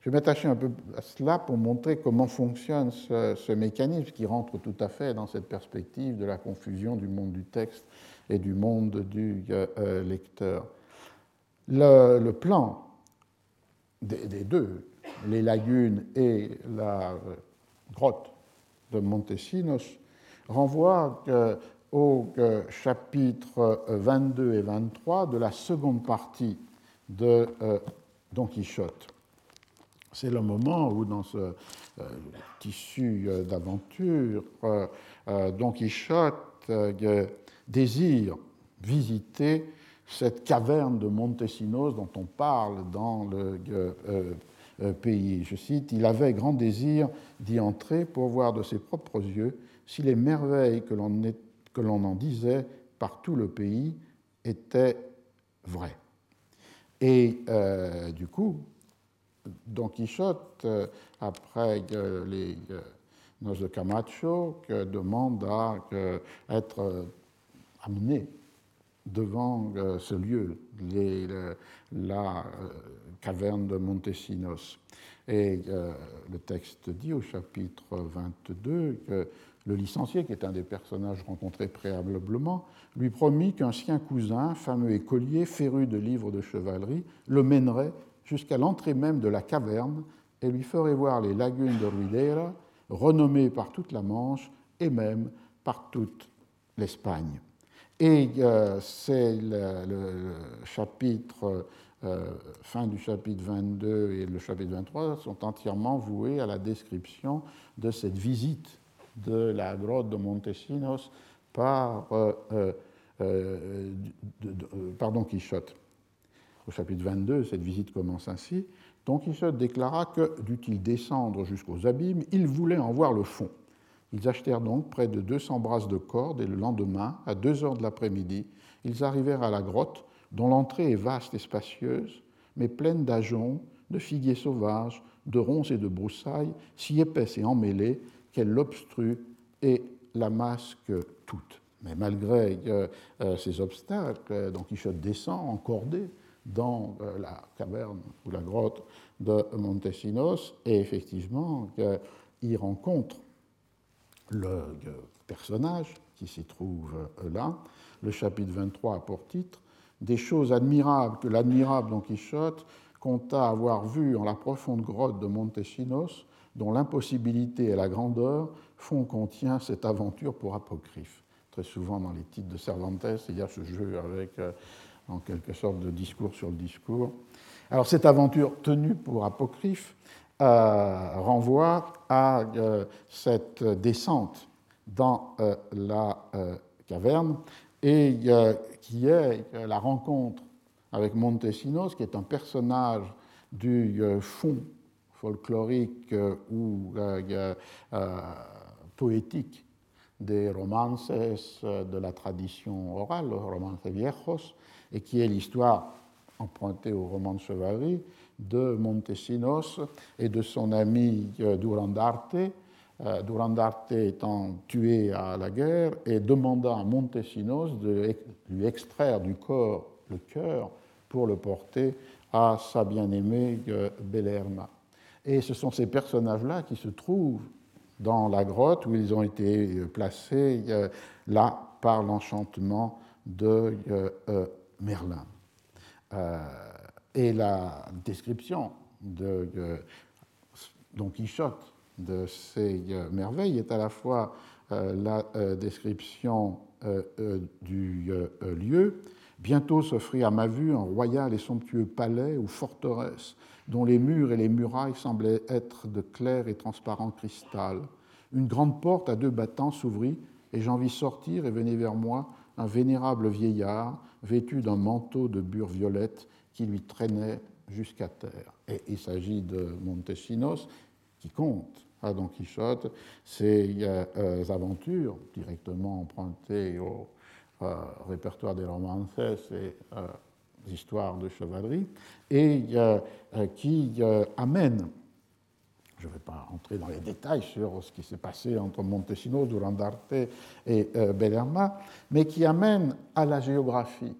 Je vais m'attacher un peu à cela pour montrer comment fonctionne ce, mécanisme qui rentre tout à fait dans cette perspective de la confusion du monde du texte et du monde du euh, lecteur. Le, plan des, deux, les lagunes et la euh, grotte de Montesinos, renvoie au chapitre 22 et 23 de la seconde partie de Don Quichotte. C'est le moment où, dans ce euh, tissu euh, d'aventure, euh, Don Quichotte désire visiter cette caverne de Montesinos dont on parle dans le pays. Je cite, Il avait grand désir d'y entrer pour voir de ses propres yeux si les merveilles que l'on en disait par tout le pays étaient vraies. Et du coup, Don Quichotte, euh, après les noces de Camacho, demande à être amené devant euh, ce lieu, la euh, caverne de Montesinos. Et le texte dit au chapitre 22 que le licencié, qui est un des personnages rencontrés préalablement, lui promit qu'un sien cousin, fameux écolier, féru de livres de chevalerie, le mènerait jusqu'à l'entrée même de la caverne et lui ferait voir les lagunes de Ruidera, renommées par toute la Manche et même par toute l'Espagne. Et euh, c'est le, chapitre, euh, fin du chapitre 22 et le chapitre 23 sont entièrement voués à la description de cette visite de la grotte de Montesinos par, euh, par Don Quichotte au chapitre 22, cette visite commence ainsi. Don Quichotte déclara que, dût-il descendre jusqu'aux abîmes, il voulait en voir le fond. Ils achetèrent donc près de 200 brasses de corde et le lendemain, à 2 heures de l'après-midi, ils arrivèrent à la grotte dont l'entrée est vaste et spacieuse, mais pleine d'ajoncs, de figuiers sauvages, de ronces et de broussailles, si épaisse et emmêlée qu'elle l'obstrue et la masque toute. Mais malgré euh, euh, ces obstacles, Don Quichotte descend encordé dans euh, la caverne ou la grotte de Montesinos, et effectivement, il rencontre le personnage qui s'y trouve euh, là. Le chapitre 23 a pour titre Des choses admirables que l'admirable Don Quichotte compta avoir vues en la profonde grotte de Montesinos, dont l'impossibilité et la grandeur font qu'on tient cette aventure pour apocryphe. Très souvent dans les titres de Cervantes, il y a ce jeu avec euh, en quelque sorte de discours sur le discours. Alors cette aventure tenue pour apocryphe euh, renvoie à euh, cette descente dans euh, la caverne et qui est la rencontre avec Montesinos, qui est un personnage du fond folklorique ou poétique des romances de la tradition orale, romances viejos, et qui est l'histoire empruntée au roman de chevalerie de Montesinos et de son ami euh, Durandarte. Euh, Durandarte étant tué à la guerre et demanda à Montesinos de lui extraire du corps le cœur pour le porter à sa bien-aimée euh, Belerma. Et ce sont ces personnages-là qui se trouvent dans la grotte où ils ont été placés là par l'enchantement de Merlin. Euh, et la description de Don Quichotte de ces euh, merveilles est à la fois euh, la description du lieu. Bientôt s'offrit à ma vue un royal et somptueux palais ou forteresse dont les murs et les murailles semblaient être de clair et transparent cristal. Une grande porte à deux battants s'ouvrit et j'en vis sortir et venir vers moi un vénérable vieillard vêtu d'un manteau de bure violette qui lui traînait jusqu'à terre. Et il s'agit de Montesinos qui compte à Don Quichotte ses euh, aventures directement empruntées au euh, répertoire des romances et euh, histoires de chevalerie, et qui amènent je ne vais pas entrer dans les détails sur ce qui s'est passé entre Montesinos, Durandarte et euh, Bellerma, mais qui amène à la géographie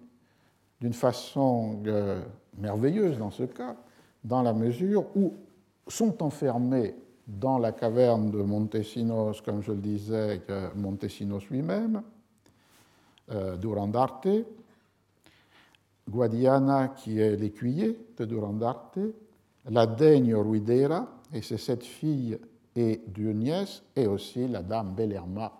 d'une façon euh, merveilleuse dans ce cas, dans la mesure où sont enfermés dans la caverne de Montesinos, comme je le disais, Montesinos lui-même, euh, Durandarte, Guadiana, qui est l'écuyer de Durandarte, la daigne Ruidera et ses sept filles et nièces, et aussi la dame Belerma,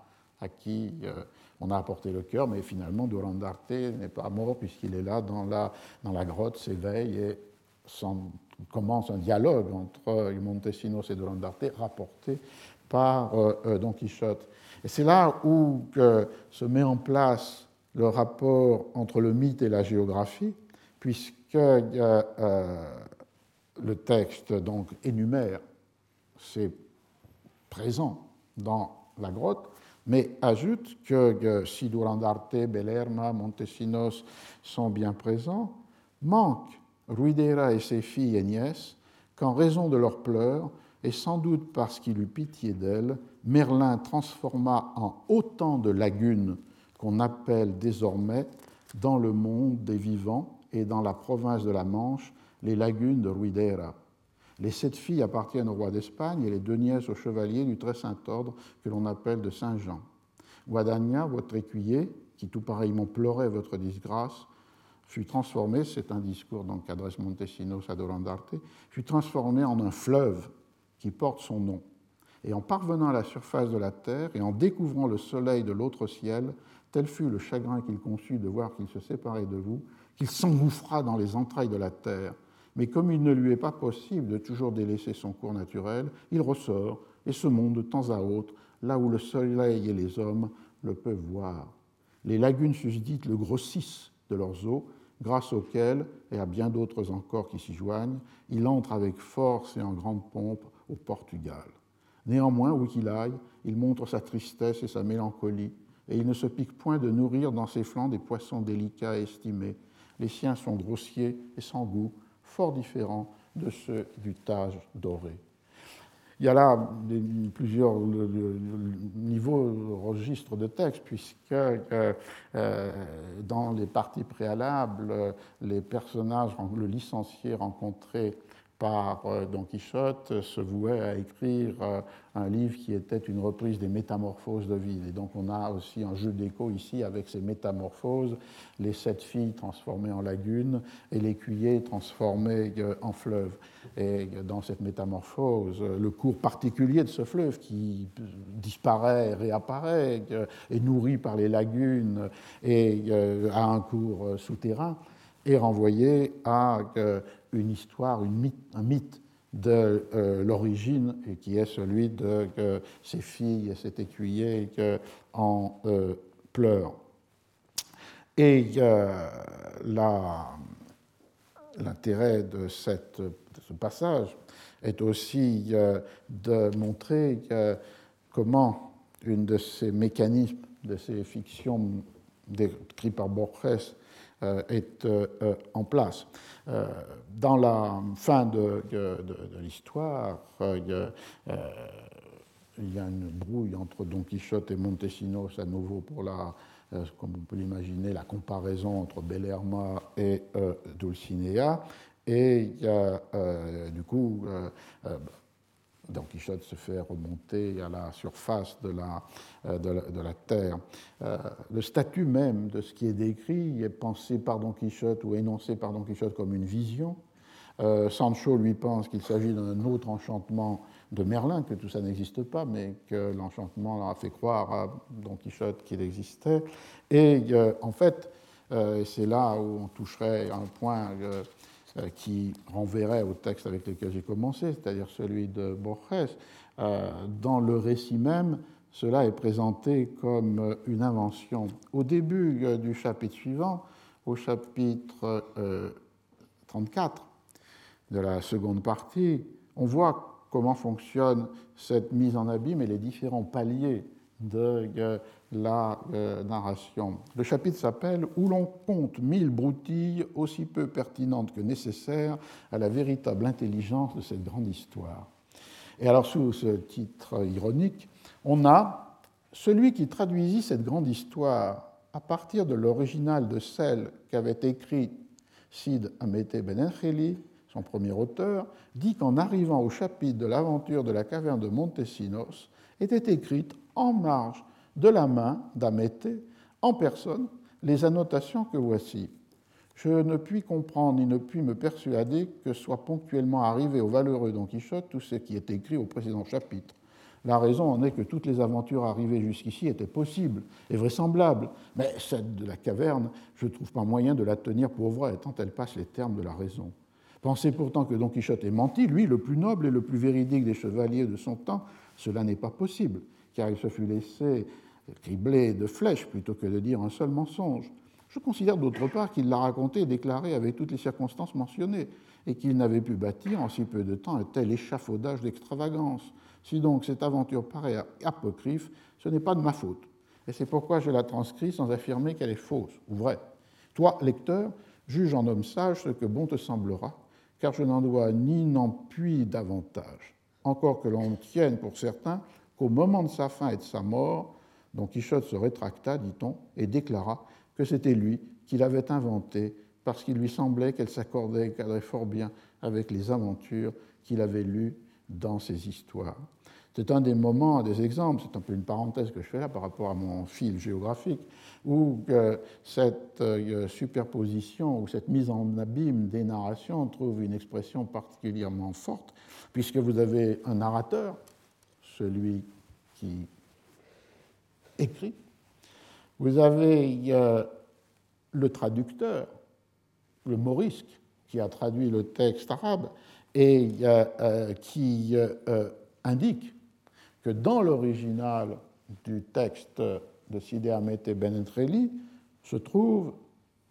à qui euh, on a apporté le cœur, mais finalement Durandarte n'est pas mort puisqu'il est là dans la, dans la grotte, s'éveille et commence un dialogue entre Montesinos et Durandarte rapporté par euh, euh, Don Quichotte. Et c'est là où se met en place le rapport entre le mythe et la géographie, puisque le texte donc énumère ces présent dans la grotte, mais ajoute que si Durandarte, Belerma, Montesinos sont bien présents, manque Ruidera et ses filles et nièces qu'en raison de leurs pleurs, et sans doute parce qu'il eut pitié d'elles, Merlin transforma en autant de lagunes qu'on appelle désormais dans le monde des vivants et dans la province de la Manche les lagunes de Ruidera. Les sept filles appartiennent au roi d'Espagne et les deux nièces au chevalier du très saint ordre que l'on appelle de Saint-Jean. Guadagna, votre écuyer, qui tout pareillement pleurait votre disgrâce, fut transformé, c'est un discours qu'adresse Montesinos à Dorandarte, fut transformé en un fleuve qui porte son nom. Et en parvenant à la surface de la terre et en découvrant le soleil de l'autre ciel, tel fut le chagrin qu'il conçut de voir qu'il se séparait de vous, qu'il s'engouffra dans les entrailles de la terre mais comme il ne lui est pas possible de toujours délaisser son cours naturel, il ressort et se monte de temps à autre là où le soleil et les hommes le peuvent voir. Les lagunes susdites le grossissent de leurs eaux, grâce auxquelles, et à bien d'autres encore qui s'y joignent, il entre avec force et en grande pompe au Portugal. Néanmoins, où qu'il aille, il montre sa tristesse et sa mélancolie, et il ne se pique point de nourrir dans ses flancs des poissons délicats et estimés. Les siens sont grossiers et sans goût, fort différents de ceux du Tage doré. Il y a là plusieurs niveaux, registres de texte, puisque euh, euh, dans les parties préalables, les personnages, le licencié rencontré par euh, Don Quichotte se vouait à écrire euh, un livre qui était une reprise des métamorphoses de Vide. Et donc on a aussi un jeu d'écho ici avec ces métamorphoses, les sept filles transformées en lagunes et l'écuyer transformé euh, en fleuve. Et dans cette métamorphose, le cours particulier de ce fleuve qui disparaît, réapparaît, est nourri par les lagunes et a un cours souterrain, est renvoyé à une histoire, un mythe de euh, l'origine, qui est celui de ces filles et cet écuyer en euh, pleurent. Et l'intérêt de, cette, ce passage est aussi euh, de montrer comment une de ces mécanismes, de ces fictions décrites par Borges, euh, est euh, euh, en place. Dans la fin de, l'histoire, il y a une brouille entre Don Quichotte et Montesinos à nouveau pour la, comme on peut l'imaginer, la comparaison entre Bellerma et Dulcinea. Et du coup, Don Quichotte se fait remonter à la surface de la, euh, de la, terre. Euh, le statut même de ce qui est décrit est pensé par Don Quichotte ou énoncé par Don Quichotte comme une vision. Euh, Sancho lui pense qu'il s'agit d'un autre enchantement de Merlin, que tout ça n'existe pas, mais que l'enchantement a fait croire à Don Quichotte qu'il existait. Et en fait, c'est là où on toucherait un point qui renverrait au texte avec lequel j'ai commencé, c'est-à-dire celui de Borges. Euh, dans le récit même, cela est présenté comme une invention. Au début euh, du chapitre suivant, au chapitre 34 de la seconde partie, on voit comment fonctionne cette mise en abîme et les différents paliers de la euh, narration. Le chapitre s'appelle Où l'on compte mille broutilles aussi peu pertinentes que nécessaires à la véritable intelligence de cette grande histoire. Et alors, sous ce titre ironique, on a celui qui traduisit cette grande histoire à partir de l'original de celle qu'avait écrit Sid Amete Benengeli son premier auteur, dit qu'en arrivant au chapitre de l'aventure de la caverne de Montesinos, était écrite en marge de la main d'Amété, en personne, les annotations que voici. Je ne puis comprendre ni ne puis me persuader que soit ponctuellement arrivé au valeureux Don Quichotte tout ce qui est écrit au précédent chapitre. La raison en est que toutes les aventures arrivées jusqu'ici étaient possibles et vraisemblables, mais celle de la caverne, je ne trouve pas moyen de la tenir pour vraie, tant elle passe les termes de la raison. Pensez pourtant que Don Quichotte ait menti, lui, le plus noble et le plus véridique des chevaliers de son temps, cela n'est pas possible, car il se fut laissé cribler de flèches plutôt que de dire un seul mensonge. Je considère d'autre part qu'il l'a raconté et déclaré avec toutes les circonstances mentionnées, et qu'il n'avait pu bâtir en si peu de temps un tel échafaudage d'extravagance. Si donc cette aventure paraît apocryphe, ce n'est pas de ma faute. Et c'est pourquoi je la transcris sans affirmer qu'elle est fausse ou vraie. Toi, lecteur, juge en homme sage ce que bon te semblera, car je n'en dois ni n'en puis davantage. Encore que l'on tienne pour certain qu'au moment de sa fin et de sa mort, Don Quichotte se rétracta, dit-on, et déclara que c'était lui qui l'avait inventée parce qu'il lui semblait qu'elle s'accordait fort bien avec les aventures qu'il avait lues dans ses histoires. C'est un des moments, des exemples, c'est un peu une parenthèse que je fais là par rapport à mon fil géographique, où cette euh, superposition ou cette mise en abîme des narrations trouve une expression particulièrement forte, puisque vous avez un narrateur, celui qui écrit, vous avez le traducteur, le morisque, qui a traduit le texte arabe et euh, qui euh, indique que dans l'original du texte de Sidi Ahmed et Ben se trouve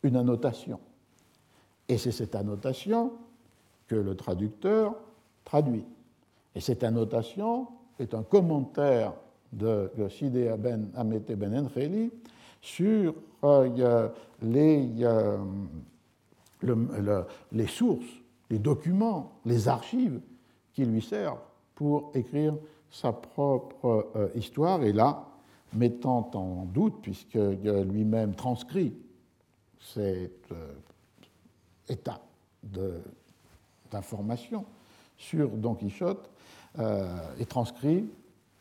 une annotation. Et c'est cette annotation que le traducteur traduit. Et cette annotation est un commentaire de, Sidi ben, Ahmed Ben Entreli sur euh, les, euh, les sources, les documents, les archives qui lui servent pour écrire sa propre euh, histoire, et là, mettant en doute, puisque lui-même transcrit cet euh, état d'information sur Don Quichotte, euh, et transcrit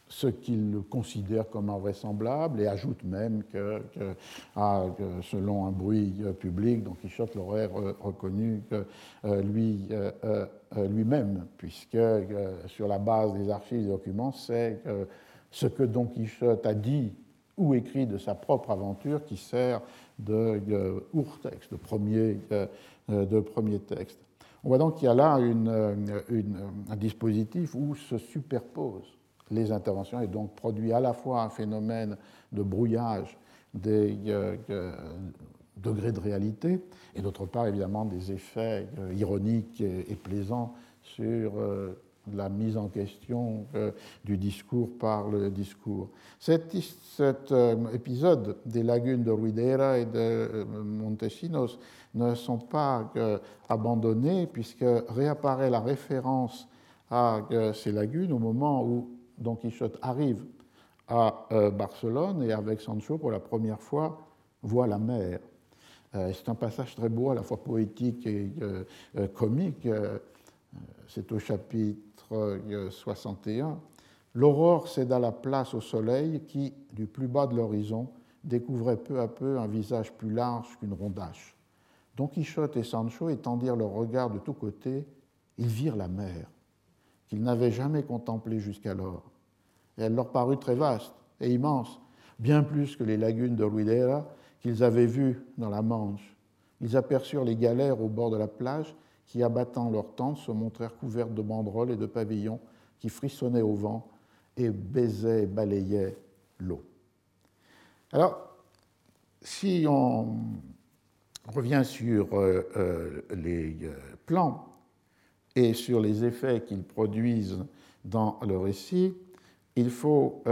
ce qu'il considère comme invraisemblable et ajoute même que, ah, selon un bruit public, Don Quichotte l'aurait reconnu lui, lui-même, puisque sur la base des archives et des documents, c'est ce que Don Quichotte a dit ou écrit de sa propre aventure qui sert de, texte, de premier, de premier texte. On voit donc qu'il y a là un dispositif où se superposent les interventions et donc produit à la fois un phénomène de brouillage des euh, euh, degrés de réalité et d'autre part évidemment des effets euh, ironiques et, plaisants sur la mise en question du discours par le discours. Cet épisode des lagunes de Ruidera et de Montesinos ne sont pas abandonnés puisque réapparaît la référence à ces lagunes au moment où Don Quichotte arrive à euh, Barcelone et avec Sancho, pour la première fois, voit la mer. Euh, c'est un passage très beau, à la fois poétique et euh, comique. C'est au chapitre 61. L'aurore céda la place au soleil qui, du plus bas de l'horizon, découvrait peu à peu un visage plus large qu'une rondache. Don Quichotte et Sancho étendirent leurs regards de tous côtés, ils virent la mer qu'ils n'avaient jamais contemplé jusqu'alors. Elle leur parut très vaste et immense, bien plus que les lagunes de Ruidera qu'ils avaient vues dans la Manche. Ils aperçurent les galères au bord de la plage qui, abattant leurs tentes, se montrèrent couvertes de banderoles et de pavillons qui frissonnaient au vent et baisaient et balayaient l'eau. Alors, si on revient sur euh, euh, les euh, plans et sur les effets qu'ils produisent dans le récit, il faut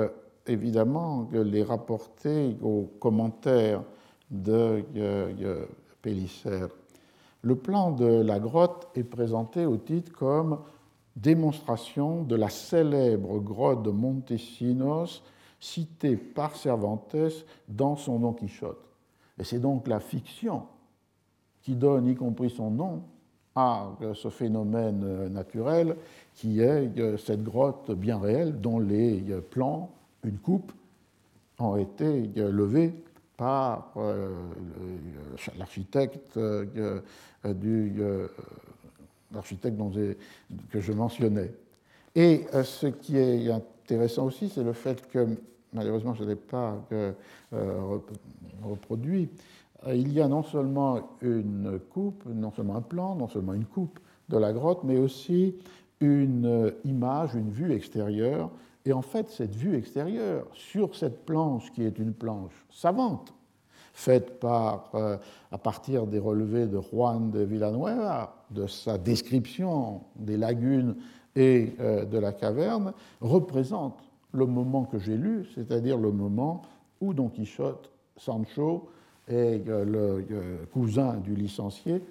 évidemment les rapporter aux commentaires de Pélissère. Le plan de la grotte est présenté au titre comme démonstration de la célèbre grotte de Montesinos citée par Cervantes dans son Don Quichotte. Et c'est donc la fiction qui donne, y compris son nom, à ce phénomène naturel qui est cette grotte bien réelle dont les plans, une coupe, ont été levés par l'architecte du que je mentionnais. Et ce qui est intéressant aussi, c'est le fait que, malheureusement, je ne l'ai pas euh, reproduit, euh, il y a non seulement une coupe, non seulement un plan, non seulement une coupe de la grotte, mais aussi une image, une vue extérieure. Et en fait, cette vue extérieure sur cette planche, qui est une planche savante, faite par, euh, à partir des relevés de Juan de Villanueva, de sa description des lagunes et euh, de la caverne, représente le moment que j'ai lu, c'est-à-dire le moment où Don Quichotte, Sancho et euh, le cousin du licencié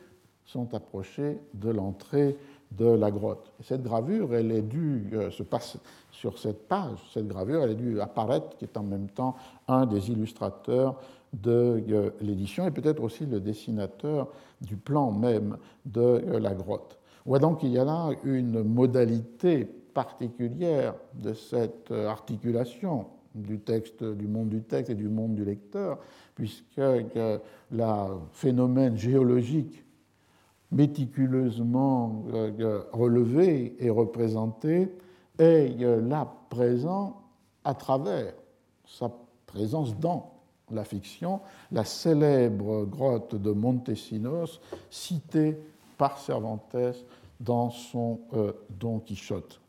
sont approchés de l'entrée de la grotte. cette gravure, elle est due, se passe sur cette page, cette gravure, elle est due apparaître, qui est en même temps un des illustrateurs de euh, l'édition et peut-être aussi le dessinateur du plan même de euh, la grotte. On voit donc qu'il y a là une modalité particulière de cette euh, articulation du texte, du monde du texte et du monde du lecteur, puisque le phénomène géologique méticuleusement relevé et représenté est là présent à travers sa présence dans la fiction, la célèbre grotte de Montesinos, citée par Cervantes dans son euh, Don Quichotte.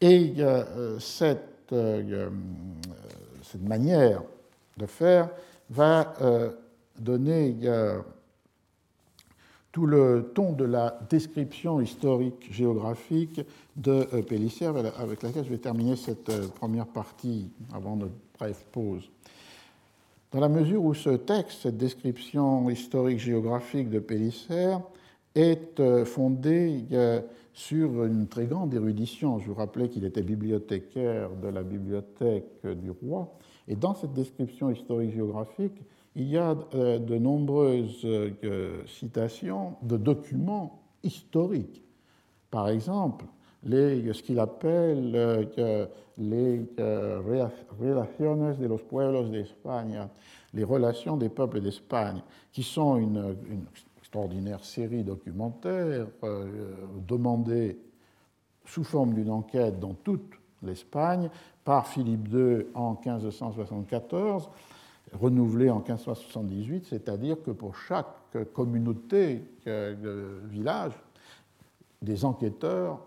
Et euh, cette, euh, cette, manière de faire va donner tout le ton de la description historique géographique de Pélissier, avec laquelle je vais terminer cette première partie avant notre brève pause. Dans la mesure où ce texte, cette description historique géographique de Pélissère, est euh, fondé euh, sur une très grande érudition. Je vous rappelais qu'il était bibliothécaire de la bibliothèque du roi. Et dans cette description historique géographique, il y a euh, de nombreuses citations de documents historiques. Par exemple, ce qu'il appelle euh, les euh, relaciones de los pueblos de España, les relations des peuples d'Espagne, qui sont une, extraordinaire série documentaire euh, demandée sous forme d'une enquête dans toute l'Espagne par Philippe II en 1574, renouvelée en 1578, c'est-à-dire que pour chaque communauté, village, des enquêteurs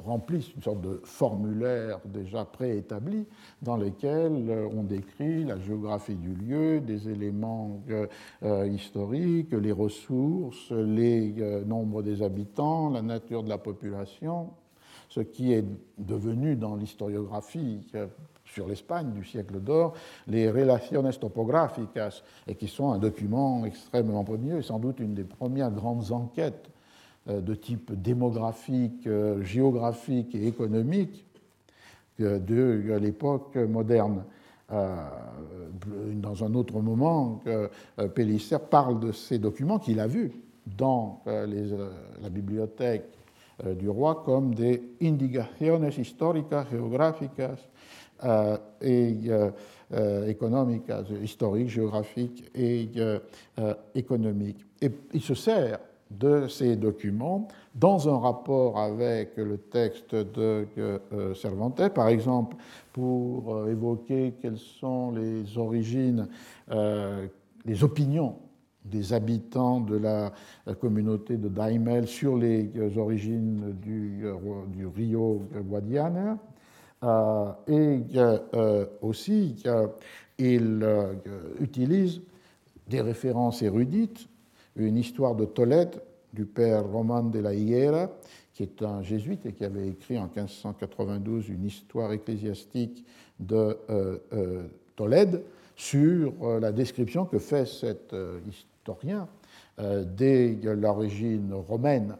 remplissent une sorte de formulaire déjà préétabli dans lequel euh, on décrit la géographie du lieu, des éléments euh, euh, historiques, les ressources, les nombres des habitants, la nature de la population, ce qui est devenu dans l'historiographie sur l'Espagne du siècle d'or, les Relaciones Topográficas, et qui sont un document extrêmement premier, sans doute une des premières grandes enquêtes euh, de type démographique, euh, géographique et économique de l'époque moderne. Euh, dans un autre moment, Pellicer parle de ces documents qu'il a vus dans la bibliothèque du roi comme des indicaciones históricas, et historiques, géographiques et économiques. Et il se sert de ces documents dans un rapport avec le texte de euh, Cervantes, par exemple pour euh, évoquer quelles sont les origines, euh, les opinions des habitants de la communauté de Daimel sur les origines du, du Rio Guadiana. et aussi, il utilise des références érudites une histoire de Tolède du père Roman de la Higuera, qui est un jésuite et qui avait écrit en 1592 une histoire ecclésiastique de euh, euh, Tolède sur euh, la description que fait cet historien de l'origine romaine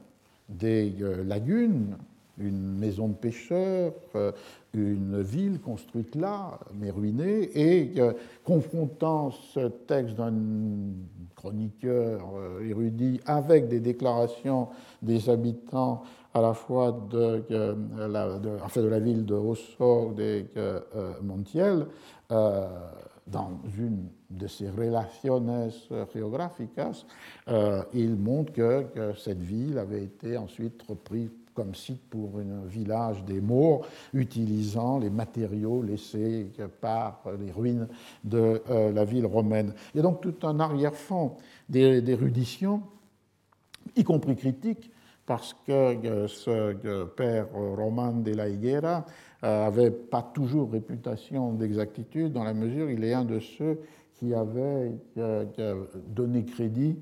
des lagunes une maison de pêcheurs, une ville construite là, mais ruinée, et confrontant ce texte d'un chroniqueur érudit avec des déclarations des habitants à la fois de, la, de, de ville de Osso et Montiel, dans une de ses relaciones geográficas, euh, il montre que, cette ville avait été ensuite reprise comme site pour un village des Maures, utilisant les matériaux laissés par les ruines de euh, la ville romaine. Il y a donc tout un arrière-fond d'érudition, y compris critique, parce que euh, ce père Roman de la Higuera n'avait pas toujours réputation d'exactitude, dans la mesure où il est un de ceux qui avait donné crédit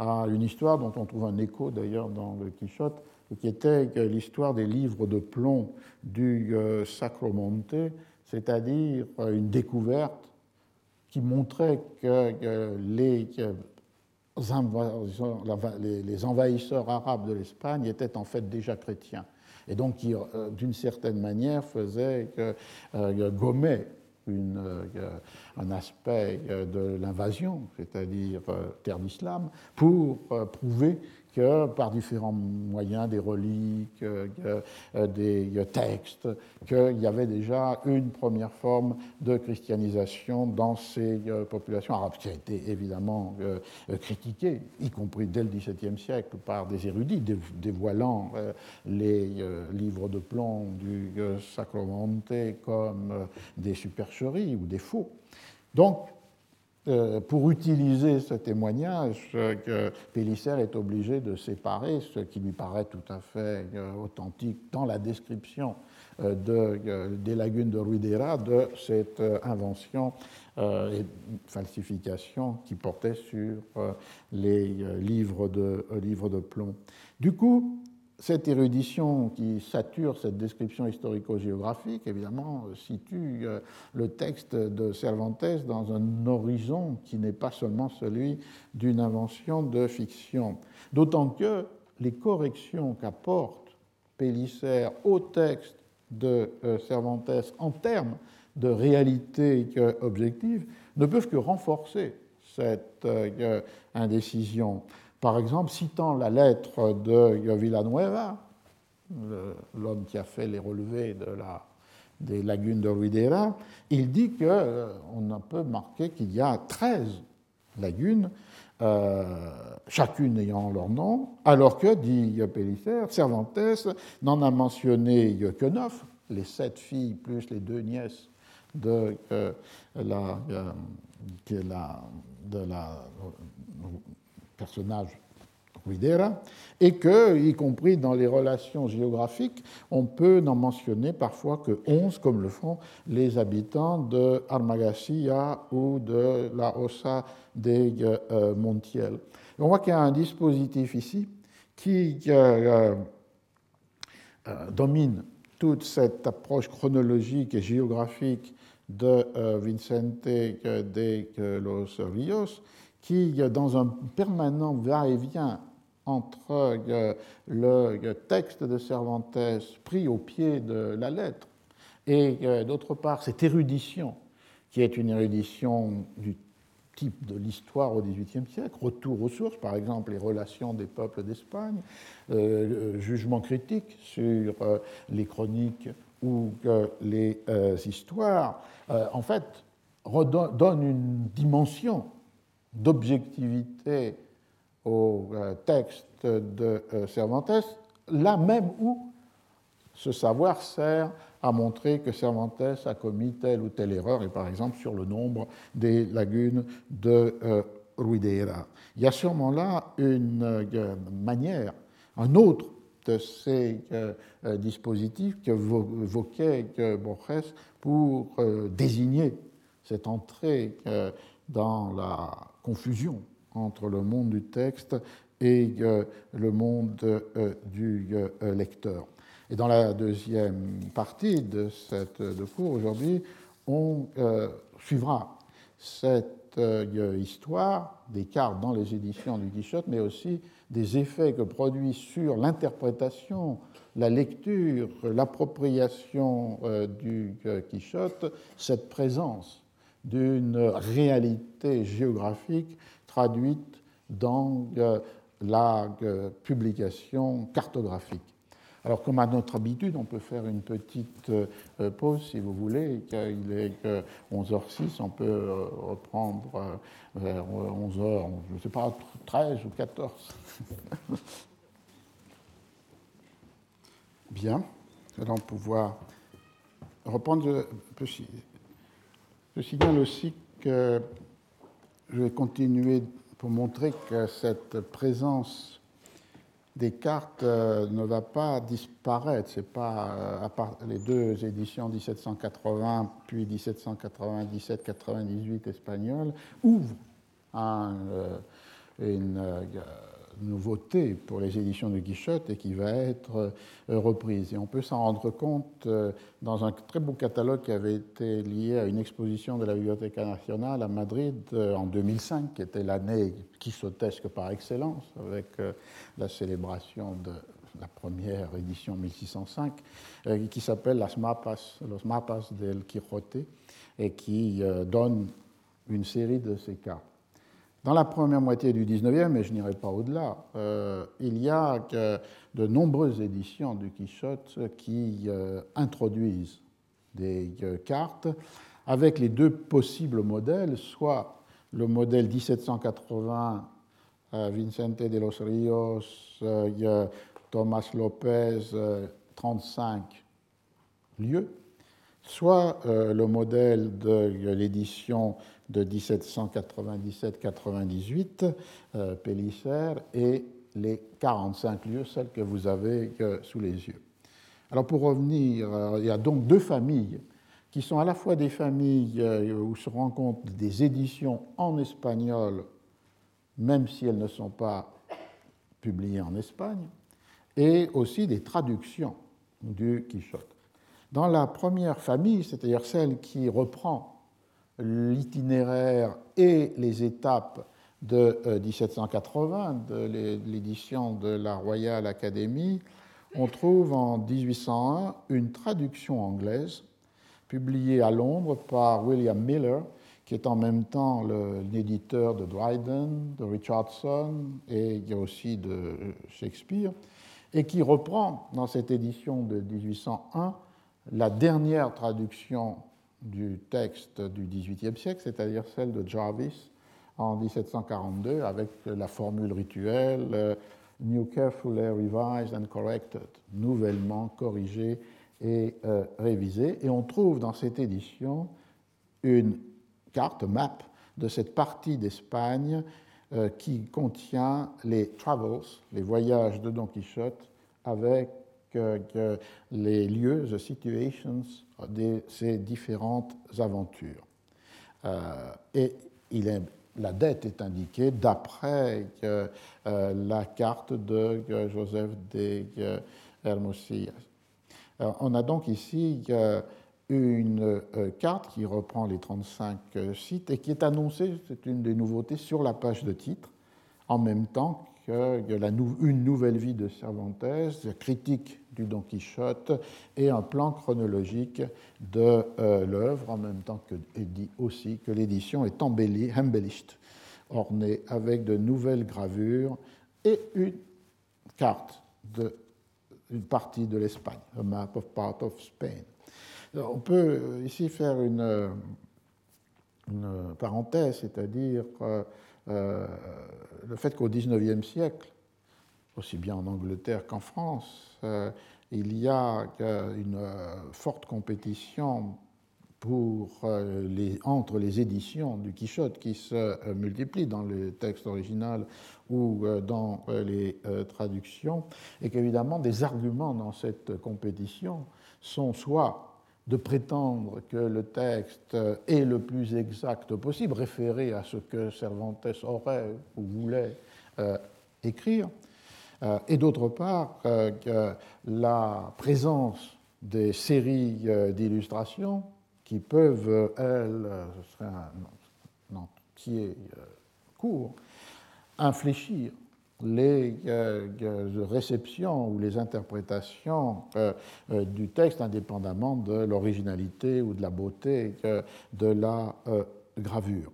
à une histoire dont on trouve un écho d'ailleurs dans le Quichotte, qui était l'histoire des livres de plomb du euh, Sacromonte, c'est-à-dire euh, une découverte qui montrait que les, les envahisseurs arabes de l'Espagne étaient en fait déjà chrétiens, et donc qui, euh, d'une certaine manière, faisait gommer un aspect de l'invasion, c'est-à-dire terre d'islam, pour prouver que par différents moyens, des reliques, des textes, qu'il y avait déjà une première forme de christianisation dans ces populations arabes, qui a été évidemment critiquée, y compris dès le XVIIe siècle, par des érudits dévoilant les livres de plomb du Sacromonte comme des supercheries ou des faux. Donc, euh, pour utiliser ce témoignage, que Pélissère est obligé de séparer ce qui lui paraît tout à fait euh, authentique dans la description euh, de, des lagunes de Ruidera de cette invention et falsification qui portait sur les livres de, livres de plomb. Du coup, cette érudition qui sature cette description historico-géographique, évidemment, situe euh, le texte de Cervantes dans un horizon qui n'est pas seulement celui d'une invention de fiction. D'autant que les corrections qu'apporte Pélissère au texte de euh, Cervantes en termes de réalité objective ne peuvent que renforcer cette euh, indécision. Par exemple, citant la lettre de Villanueva, l'homme qui a fait les relevés des lagunes de Ruidera, il dit qu'on euh, peut marquer qu'il y a 13 lagunes, euh, chacune ayant leur nom, alors que, dit Pellicer, Cervantes n'en a mentionné que neuf, les sept filles plus les deux nièces de, euh, la personnage Ruidera, et que, y compris dans les relations géographiques, on peut n'en mentionner parfois que 11, comme le font les habitants de Armagacia ou de la Ossa de euh, Montiel. On voit qu'il y a un dispositif ici qui euh, euh, domine toute cette approche chronologique et géographique de Vicente de los Ríos, qui, dans un permanent va-et-vient entre euh, le texte de Cervantes pris au pied de la lettre et euh, d'autre part cette érudition, qui est une érudition du type de l'histoire au XVIIIe siècle, retour aux sources, par exemple les relations des peuples d'Espagne, euh, jugement critique sur les chroniques ou les histoires, en fait, donne une dimension d'objectivité au euh, texte de euh, Cervantes, là même où ce savoir sert à montrer que Cervantes a commis telle ou telle erreur, et par exemple sur le nombre des lagunes de euh, Ruidera. Il y a sûrement là une manière, un autre de ces dispositifs que évoquait Borges pour désigner cette entrée dans la confusion entre le monde du texte et euh, le monde euh, du euh, lecteur. Et dans la deuxième partie de cette de cours aujourd'hui, on suivra cette histoire des cartes dans les éditions du Quichotte, mais aussi des effets que produit sur l'interprétation la lecture, l'appropriation du Quichotte, cette présence d'une réalité géographique traduite dans la publication cartographique. Alors, comme à notre habitude, on peut faire une petite euh, pause si vous voulez. Il est 11h06, on peut euh, reprendre euh, vers 11h, je ne sais pas, 13 ou 14. Bien, nous allons pouvoir reprendre. Je signale aussi que je vais continuer pour montrer que cette présence des cartes euh, ne va pas disparaître. C'est pas euh, à part les deux éditions 1780 puis 1797-98 espagnoles ouvrent un, euh, une nouveauté pour les éditions de Guichotte et qui va être euh, reprise. Et on peut s'en rendre compte euh, dans un très beau catalogue qui avait été lié à une exposition de la Bibliothèque nationale à Madrid euh, en 2005, qui était l'année quixotesque par excellence, avec la célébration de la première édition 1605, qui s'appelle Las Mapas, Los Mapas del Quijote, et qui donne une série de ces cartes. Dans la première moitié du 19e, et je n'irai pas au-delà, euh, il y a de nombreuses éditions du Quichotte qui euh, introduisent des euh, cartes avec les deux possibles modèles, soit le modèle 1780 Vicente de los Ríos, Thomas Lopez, 35 lieux, soit le modèle de l'édition de 1797-98, euh, et les 45 lieux, celles que vous avez euh, sous les yeux. Alors pour revenir, euh, il y a donc deux familles qui sont à la fois des familles euh, où se rencontrent des éditions en espagnol, même si elles ne sont pas publiées en Espagne, et aussi des traductions du Quichotte. Dans la première famille, c'est-à-dire celle qui reprend l'itinéraire et les étapes de 1780, euh, de l'édition de la Royal Academy, on trouve en 1801 une traduction anglaise publiée à Londres par William Miller, qui est en même temps l'éditeur de Dryden, de Richardson et aussi de Shakespeare, et qui reprend dans cette édition de 1801 la dernière traduction du texte du XVIIIe siècle, c'est-à-dire celle de Jarvis en 1742, avec la formule rituelle euh, New carefully revised and corrected, nouvellement corrigée et euh, révisée. Et on trouve dans cette édition une carte, map, de cette partie d'Espagne euh, qui contient les travels, les voyages de Don Quichotte, avec que, les lieux, the situations de ces différentes aventures. Euh, et la dette est indiquée d'après euh, la carte de Joseph de Hermosillas. on a donc ici une euh, carte qui reprend les 35 sites et qui est annoncée, c'est une des nouveautés, sur la page de titre, en même temps que une nouvelle vie de Cervantes, critique du Don Quichotte et un plan chronologique de euh, l'œuvre, en même temps que dit aussi que l'édition est embellie, embellished, ornée avec de nouvelles gravures et une carte de une partie de l'Espagne, a map of part of Spain. on peut ici faire une, une parenthèse, c'est-à-dire euh, le fait qu'au XIXe siècle, aussi bien en Angleterre qu'en France, euh, il y a une euh, forte compétition euh, entre les éditions du Quichotte qui se multiplient dans le texte original ou dans les traductions, et qu'évidemment des arguments dans cette compétition sont soit de prétendre que le texte est le plus exact possible, référé à ce que Cervantes aurait ou voulait écrire, euh, et d'autre part que la présence des séries euh, d'illustrations qui peuvent, elles, ce serait un, entier court, infléchir les réceptions ou les interprétations du texte indépendamment de l'originalité ou de la beauté de la gravure.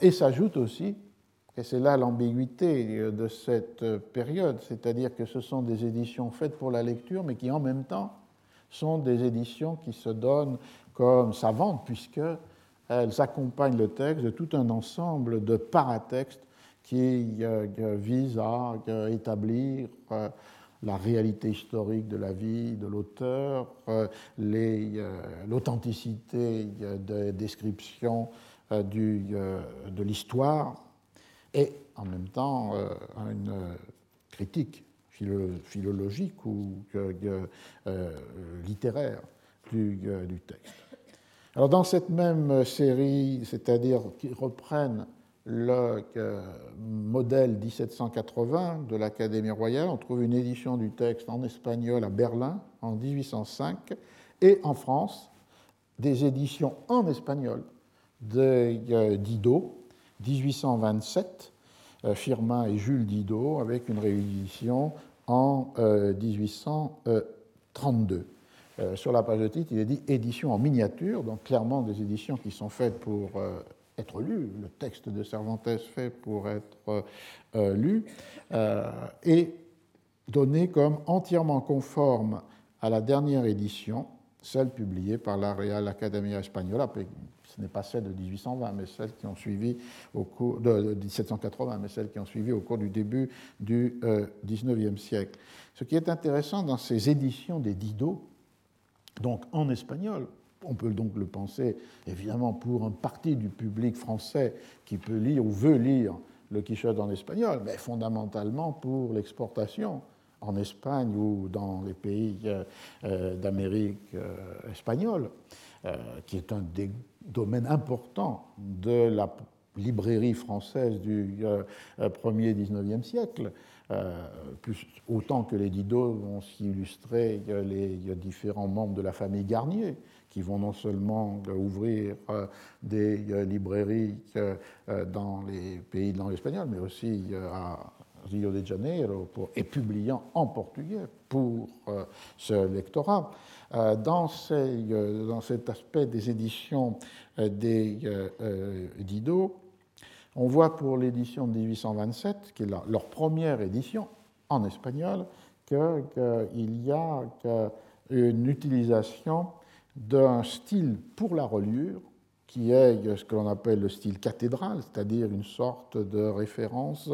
Et s'ajoute aussi, et c'est là l'ambiguïté de cette période, c'est-à-dire que ce sont des éditions faites pour la lecture, mais qui en même temps sont des éditions qui se donnent comme savantes, puisqu'elles accompagnent le texte de tout un ensemble de paratextes qui euh, visent à euh, établir euh, la réalité historique de la vie de l'auteur, l'authenticité des descriptions de l'histoire, et en même temps une critique philologique ou littéraire du, texte. Alors dans cette même série, c'est-à-dire qui reprennent le modèle 1780 de l'Académie royale, on trouve une édition du texte en espagnol à Berlin en 1805 et en France des éditions en espagnol de Didot, 1827, euh, Firmin et Jules Didot, avec une réédition en 1832. Euh, sur la page de titre, il est dit édition en miniature, donc clairement des éditions qui sont faites pour euh, être lues, le texte de Cervantes fait pour être euh, lu, et donné comme entièrement conforme à la dernière édition, celle publiée par la Real Academia Española, ce n'est pas celle de 1820, mais celle qui ont suivi au cours de 1780, mais celle qui ont suivi au cours du début du XIXe siècle. Ce qui est intéressant dans ces éditions des Dido, donc en espagnol. On peut donc le penser, évidemment, pour un parti du public français qui peut lire ou veut lire le Quichotte en espagnol, mais fondamentalement pour l'exportation en Espagne ou dans les pays euh, euh, d'Amérique euh, espagnole, qui est un des domaines importants de la librairie française du premier 19e siècle. Euh, plus, autant que les Dido vont s'y illustrer les différents membres de la famille Garnier, qui vont non seulement ouvrir euh, des euh, librairies dans les pays de langue espagnole, mais aussi à Rio de Janeiro, et publiant en portugais pour ce lectorat. Dans, ces, dans, cet aspect des éditions des Dido, on voit pour l'édition de 1827, qui est leur première édition en espagnol, qu'il y a une utilisation d'un style pour la reliure qui est ce que l'on appelle le style cathédral, c'est-à-dire une sorte de référence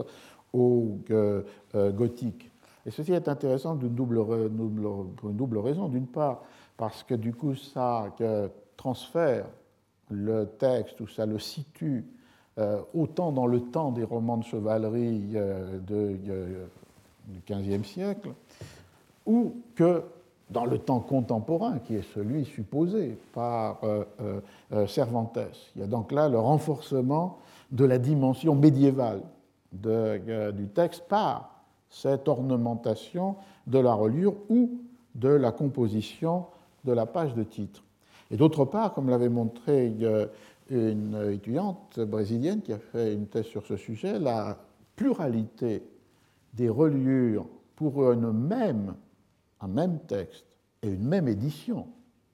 au euh, gothique. Et ceci est intéressant d'une pour une double raison. D'une part, parce que du coup, ça transfère le texte ou ça le situe euh, autant dans le temps des romans de chevalerie euh, euh, du XVe siècle, ou que dans le temps contemporain, qui est celui supposé par Cervantes. Il y a donc là le renforcement de la dimension médiévale du texte par cette ornementation de la reliure ou de la composition de la page de titre. Et d'autre part, comme l'avait montré une étudiante brésilienne qui a fait une thèse sur ce sujet, la pluralité des reliures pour même, un même texte et une même édition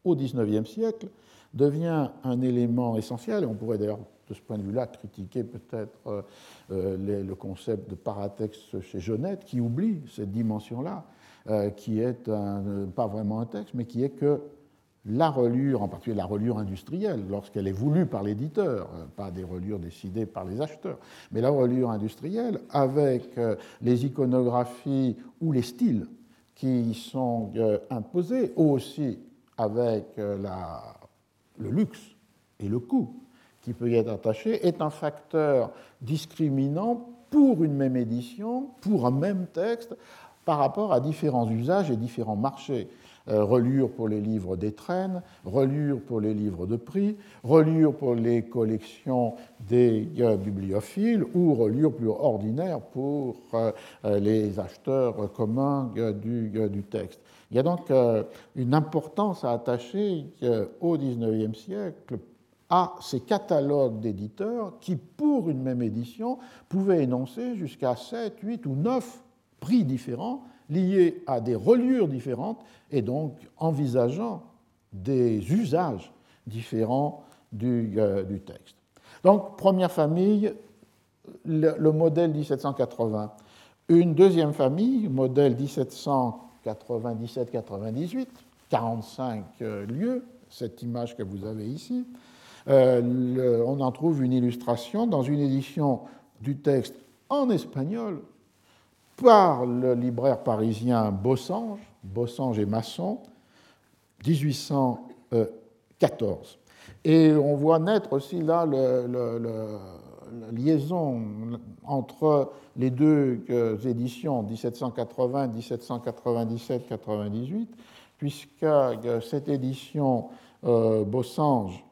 au XIXe siècle devient un élément essentiel, et on pourrait d'ailleurs de ce point de vue-là critiquer peut-être euh, euh, le concept de paratexte chez Jeunette, qui oublie cette dimension-là, euh, qui est pas vraiment un texte, mais qui est que la relure, en particulier la relure industrielle, lorsqu'elle est voulue par l'éditeur, pas des relures décidées par les acheteurs, mais la relure industrielle avec les iconographies ou les styles qui sont euh, imposés, aussi avec le luxe et le coût qui peut y être attaché, est un facteur discriminant pour une même édition, pour un même texte, par rapport à différents usages et différents marchés. Euh, relure pour les livres d'étrennes, relure pour les livres de prix, relure pour les collections des euh, bibliophiles ou relure plus ordinaire pour euh, les acheteurs communs du, du, texte. Il y a donc une importance à attacher au XIXe siècle à ces catalogues d'éditeurs qui, pour une même édition, pouvaient énoncer jusqu'à 7, 8 ou 9 prix différents liés à des reliures différentes et donc envisageant des usages différents du, euh, texte. Donc, première famille, le, modèle 1780. Une deuxième famille, modèle 1797-98, 45 euh, lieux, cette image que vous avez ici. Euh, on en trouve une illustration dans une édition du texte en espagnol par le libraire parisien Bossange, Bossange et Masson, 1814. Et on voit naître aussi là la liaison entre les deux euh, éditions 1780, 1797, 98, puisque euh, cette édition Bossange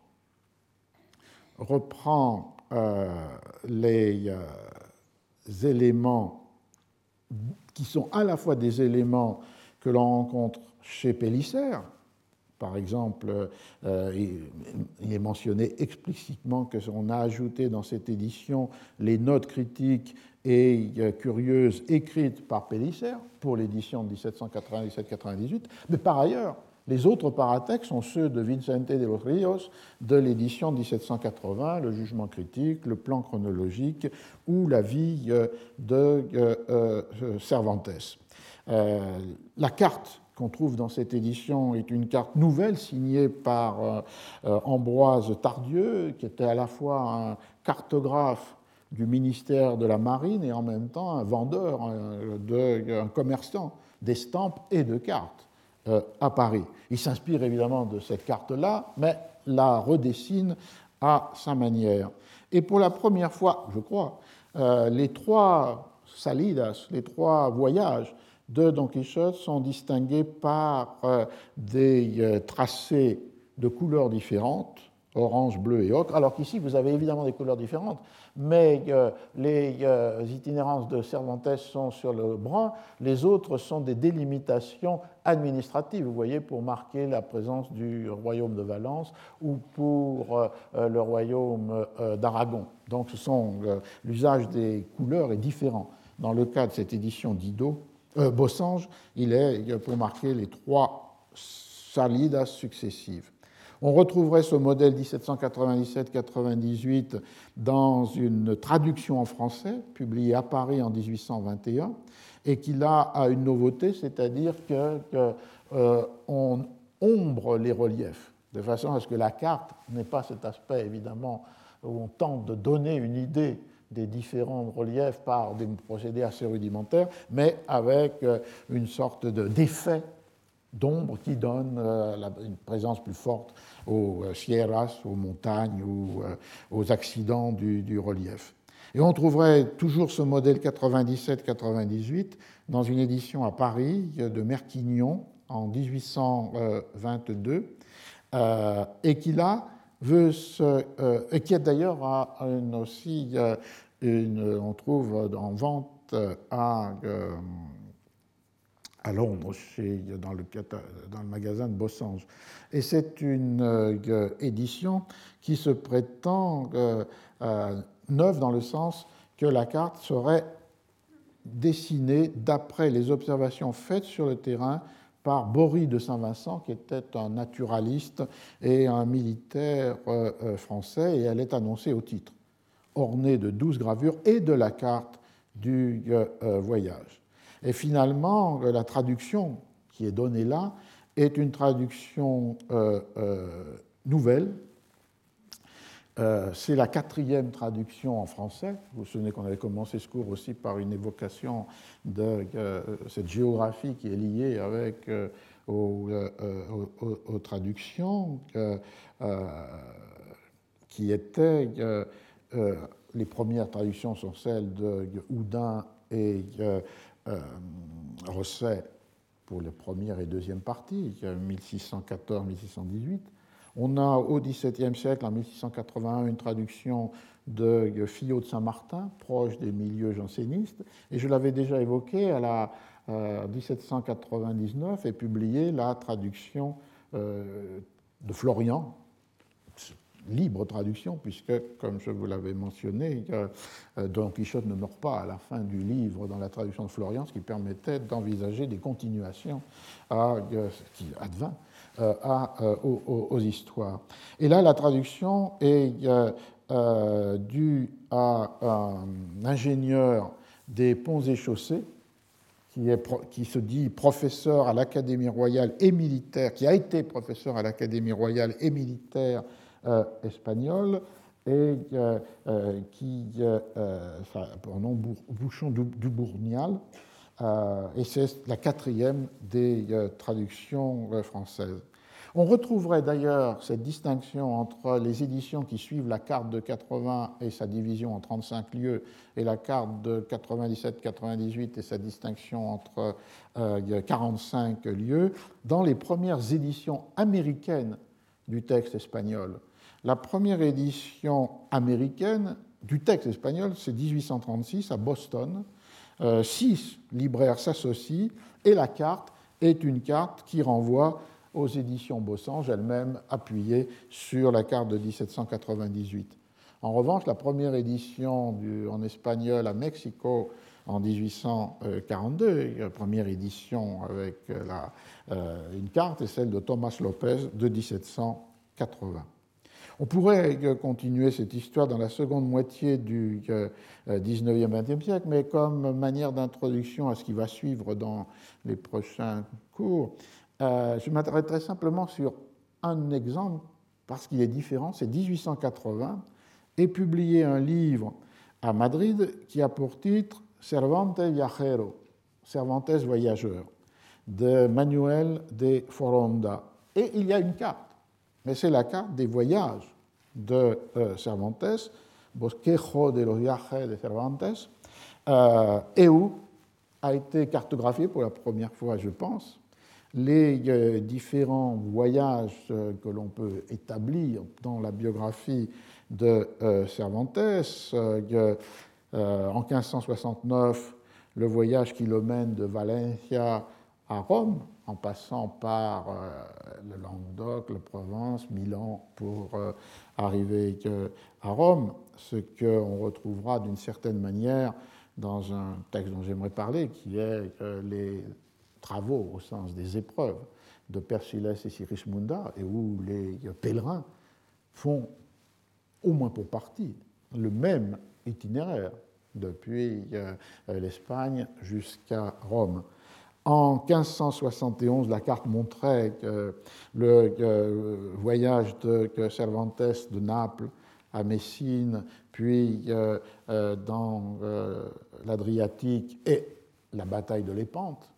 reprend les éléments qui sont à la fois des éléments que l'on rencontre chez Pélissère, par exemple, euh, il est mentionné explicitement qu'on a ajouté dans cette édition les notes critiques et euh, curieuses écrites par Pélissère pour l'édition de 1797-98, mais par ailleurs, les autres paratextes sont ceux de Vicente de los Ríos de l'édition 1780, le jugement critique, le plan chronologique ou la vie euh, de euh, euh, Cervantes. la carte qu'on trouve dans cette édition est une carte nouvelle signée par Ambroise Tardieu, qui était à la fois un cartographe du ministère de la Marine et en même temps un vendeur, un commerçant d'estampes et de cartes. Euh, à Paris. Il s'inspire évidemment de cette carte-là, mais la redessine à sa manière. Et pour la première fois, je crois, euh, les trois salidas, les trois voyages de Don Quichotte sont distingués par euh, des tracés de couleurs différentes, orange, bleu et ocre, alors qu'ici vous avez évidemment des couleurs différentes, mais euh, les euh, itinérances de Cervantes sont sur le brun, les autres sont des délimitations administratives, vous voyez, pour marquer la présence du royaume de Valence ou pour euh, le royaume d'Aragon. Donc l'usage des couleurs est différent. Dans le cas de cette édition d'Ido, Bossange, il est pour marquer les trois salidas successives. On retrouverait ce modèle 1797-98 dans une traduction en français publiée à Paris en 1821 et qui là a une nouveauté, c'est-à-dire qu'on euh, ombre les reliefs de façon à ce que la carte n'ait pas cet aspect évidemment où on tente de donner une idée des différents reliefs par des procédés assez rudimentaires, mais avec euh, une sorte d'effet d'ombre qui donne euh, une présence plus forte aux euh, sierras, aux montagnes ou euh, aux accidents du, relief. Et on trouverait toujours ce modèle 97-98 dans une édition à Paris de Merquignon en 1822, et qui là et qui est d'ailleurs aussi une, on trouve en vente à à Londres, chez, dans, le, magasin de Bossange. Et c'est une euh, édition qui se prétend euh, euh, neuve dans le sens que la carte serait dessinée d'après les observations faites sur le terrain par Boris de Saint-Vincent, qui était un naturaliste et un militaire français, et elle est annoncée au titre, ornée de douze gravures et de la carte du voyage. Et finalement, la traduction qui est donnée là est une traduction euh, euh, nouvelle. Euh, c'est la quatrième traduction en français. Vous vous souvenez qu'on avait commencé ce cours aussi par une évocation de cette géographie qui est liée avec aux, traductions, qui étaient les premières traductions sont celles de Houdin et euh, Rosset pour les première et deuxième parties, 1614-1618. On a au XVIIe siècle, en 1681, une traduction de Fillot de Saint-Martin, proche des milieux jansénistes. Et je l'avais déjà évoqué, à la 1799 est publiée la traduction euh, de Florian, libre traduction, puisque, comme je vous l'avais mentionné, Don Quichotte ne meurt pas à la fin du livre dans la traduction de Florian, ce qui permettait d'envisager des continuations à, qui advint à, aux, histoires. Et là, la traduction est due à un ingénieur des ponts et chaussées qui, se dit professeur à l'Académie royale et militaire, qui a été professeur à l'Académie royale et militaire euh, espagnole, et euh, euh, qui, un nom Bouchon du, du Bournial, et c'est la quatrième des traductions françaises. On retrouverait d'ailleurs cette distinction entre les éditions qui suivent la carte de 80 et sa division en 35 lieux et la carte de 97-98 et sa distinction entre 45 euh, lieux dans les premières éditions américaines du texte espagnol. La première édition américaine du texte espagnol, c'est 1836 à Boston. Euh, six libraires s'associent et la carte est une carte qui renvoie aux éditions Bossange, elles-mêmes appuyées sur la carte de 1798. En revanche, la première édition en espagnol à Mexico en 1842, la première édition avec euh, une carte, est celle de Thomas Lopez de 1780. On pourrait euh, continuer cette histoire dans la seconde moitié du 19e, euh, 20e siècle, mais comme manière d'introduction à ce qui va suivre dans les prochains cours, euh, je m'arrêterai simplement sur un exemple parce qu'il est différent. C'est 1880 et publié un livre à Madrid qui a pour titre Cervantes Viajero, Cervantes Voyageur, de Manuel de Foronda. Et il y a une carte, mais c'est la carte des voyages de euh, Cervantes, Bosquejo de los Viajes de Cervantes, euh, et où a été cartographié pour la première fois, je pense, les euh, différents voyages que l'on peut établir dans la biographie de Cervantes. En 1569, le voyage qui le mène de Valencia à Rome, en passant par le Languedoc, la Provence, Milan, pour arriver à Rome, ce qu'on retrouvera d'une certaine manière dans un texte dont j'aimerais parler, qui est les travaux au sens des épreuves de Persiles et Sirismunda, et où les pèlerins font, au moins pour partie, le même itinéraire depuis euh, l'Espagne jusqu'à Rome. En 1571, la carte montrait le euh, voyage de Cervantes de Naples à Messine, puis euh, dans l'Adriatique et la bataille de Lépante,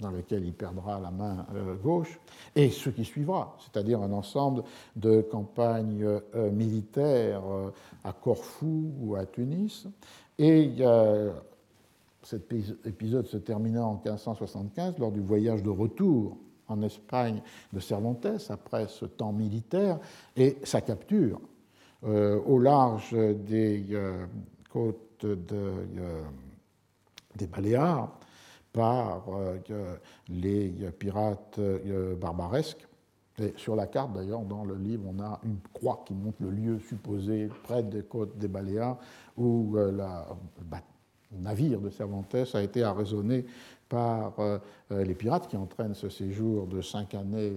dans lequel il perdra la main euh, gauche, et ce qui suivra, c'est-à-dire un ensemble de campagnes euh, militaires euh, à Corfou ou à Tunis. Et cet épisode se termina en 1575 lors du voyage de retour en Espagne de Cervantes après ce temps militaire et sa capture au large des côtes de, des Baléares par euh, les pirates euh, barbaresques. Sur la carte, d'ailleurs, dans le livre, on a une croix qui montre le lieu supposé près des côtes des Baléares où euh, le navire de Cervantes a été arraisonné par les pirates qui entraînent ce séjour de cinq années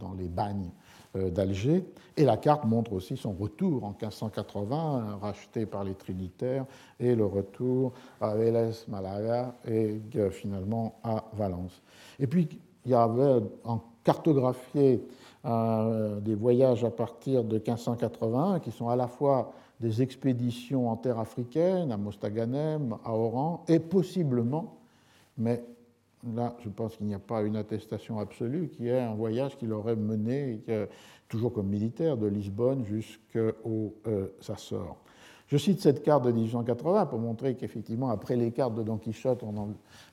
dans les bagnes euh, d'Alger. Et la carte montre aussi son retour en 1580, racheté par les Trinitaires, et le retour à Vélez, Malaga et euh, finalement à Valence. Et puis, il y avait en cartographié euh, des voyages à partir de 1580 qui sont à la fois des expéditions en terre africaine, à Mostaganem, à Oran, et possiblement, mais là, je pense qu'il n'y a pas une attestation absolue, qui est un voyage qu'il aurait mené, toujours comme militaire, de Lisbonne jusqu'au euh, Açores. Je cite cette carte de 1880 pour montrer qu'effectivement, après les cartes de Don Quichotte,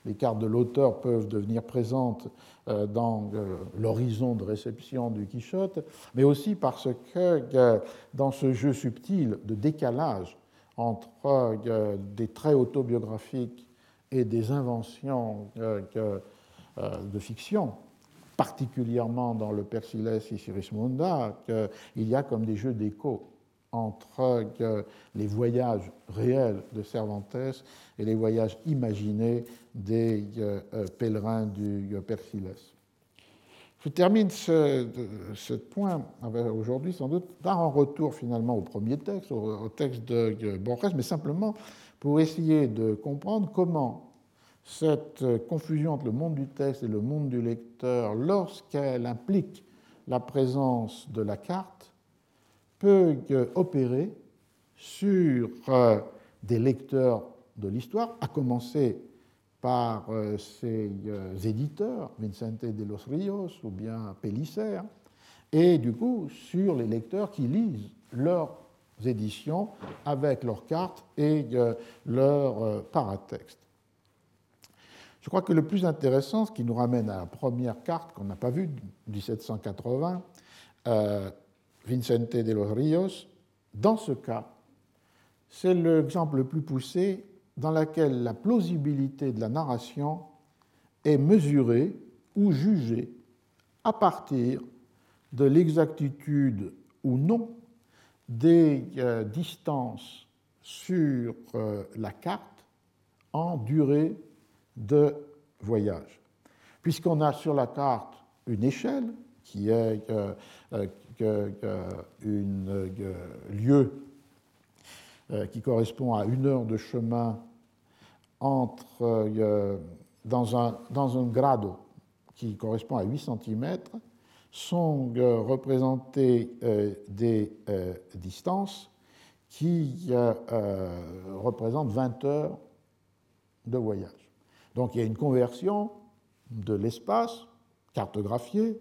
les cartes de l'auteur peuvent devenir présentes euh, dans euh, l'horizon de réception du Quichotte, mais aussi parce que dans ce jeu subtil de décalage entre des traits autobiographiques et des inventions euh, euh, de fiction, particulièrement dans le Persiles et Sirismunda, qu'il y a comme des jeux d'écho entre les voyages réels de Cervantes et les voyages imaginés des pèlerins du Persiles. Je termine ce, point aujourd'hui sans doute par un retour finalement au premier texte, au, texte de Borges, mais simplement pour essayer de comprendre comment cette confusion entre le monde du texte et le monde du lecteur, lorsqu'elle implique la présence de la carte, peut opérer sur euh, des lecteurs de l'histoire, à commencer par euh, ses euh, éditeurs, Vicente de los Ríos ou bien Pellicer, et du coup sur les lecteurs qui lisent leurs éditions avec leurs cartes et leurs paratextes. Je crois que le plus intéressant, ce qui nous ramène à la première carte qu'on n'a pas vue, 1780, Vicente de los Ríos, dans ce cas, c'est l'exemple le plus poussé dans laquelle la plausibilité de la narration est mesurée ou jugée à partir de l'exactitude ou non des euh, distances sur euh, la carte en durée de voyage. Puisqu'on a sur la carte une échelle qui est euh, un lieu euh, qui correspond à une heure de chemin entre, euh, dans, un, dans un grado qui correspond à 8 cm, sont euh, représentées des distances qui représentent 20 heures de voyage. Donc il y a une conversion de l'espace cartographié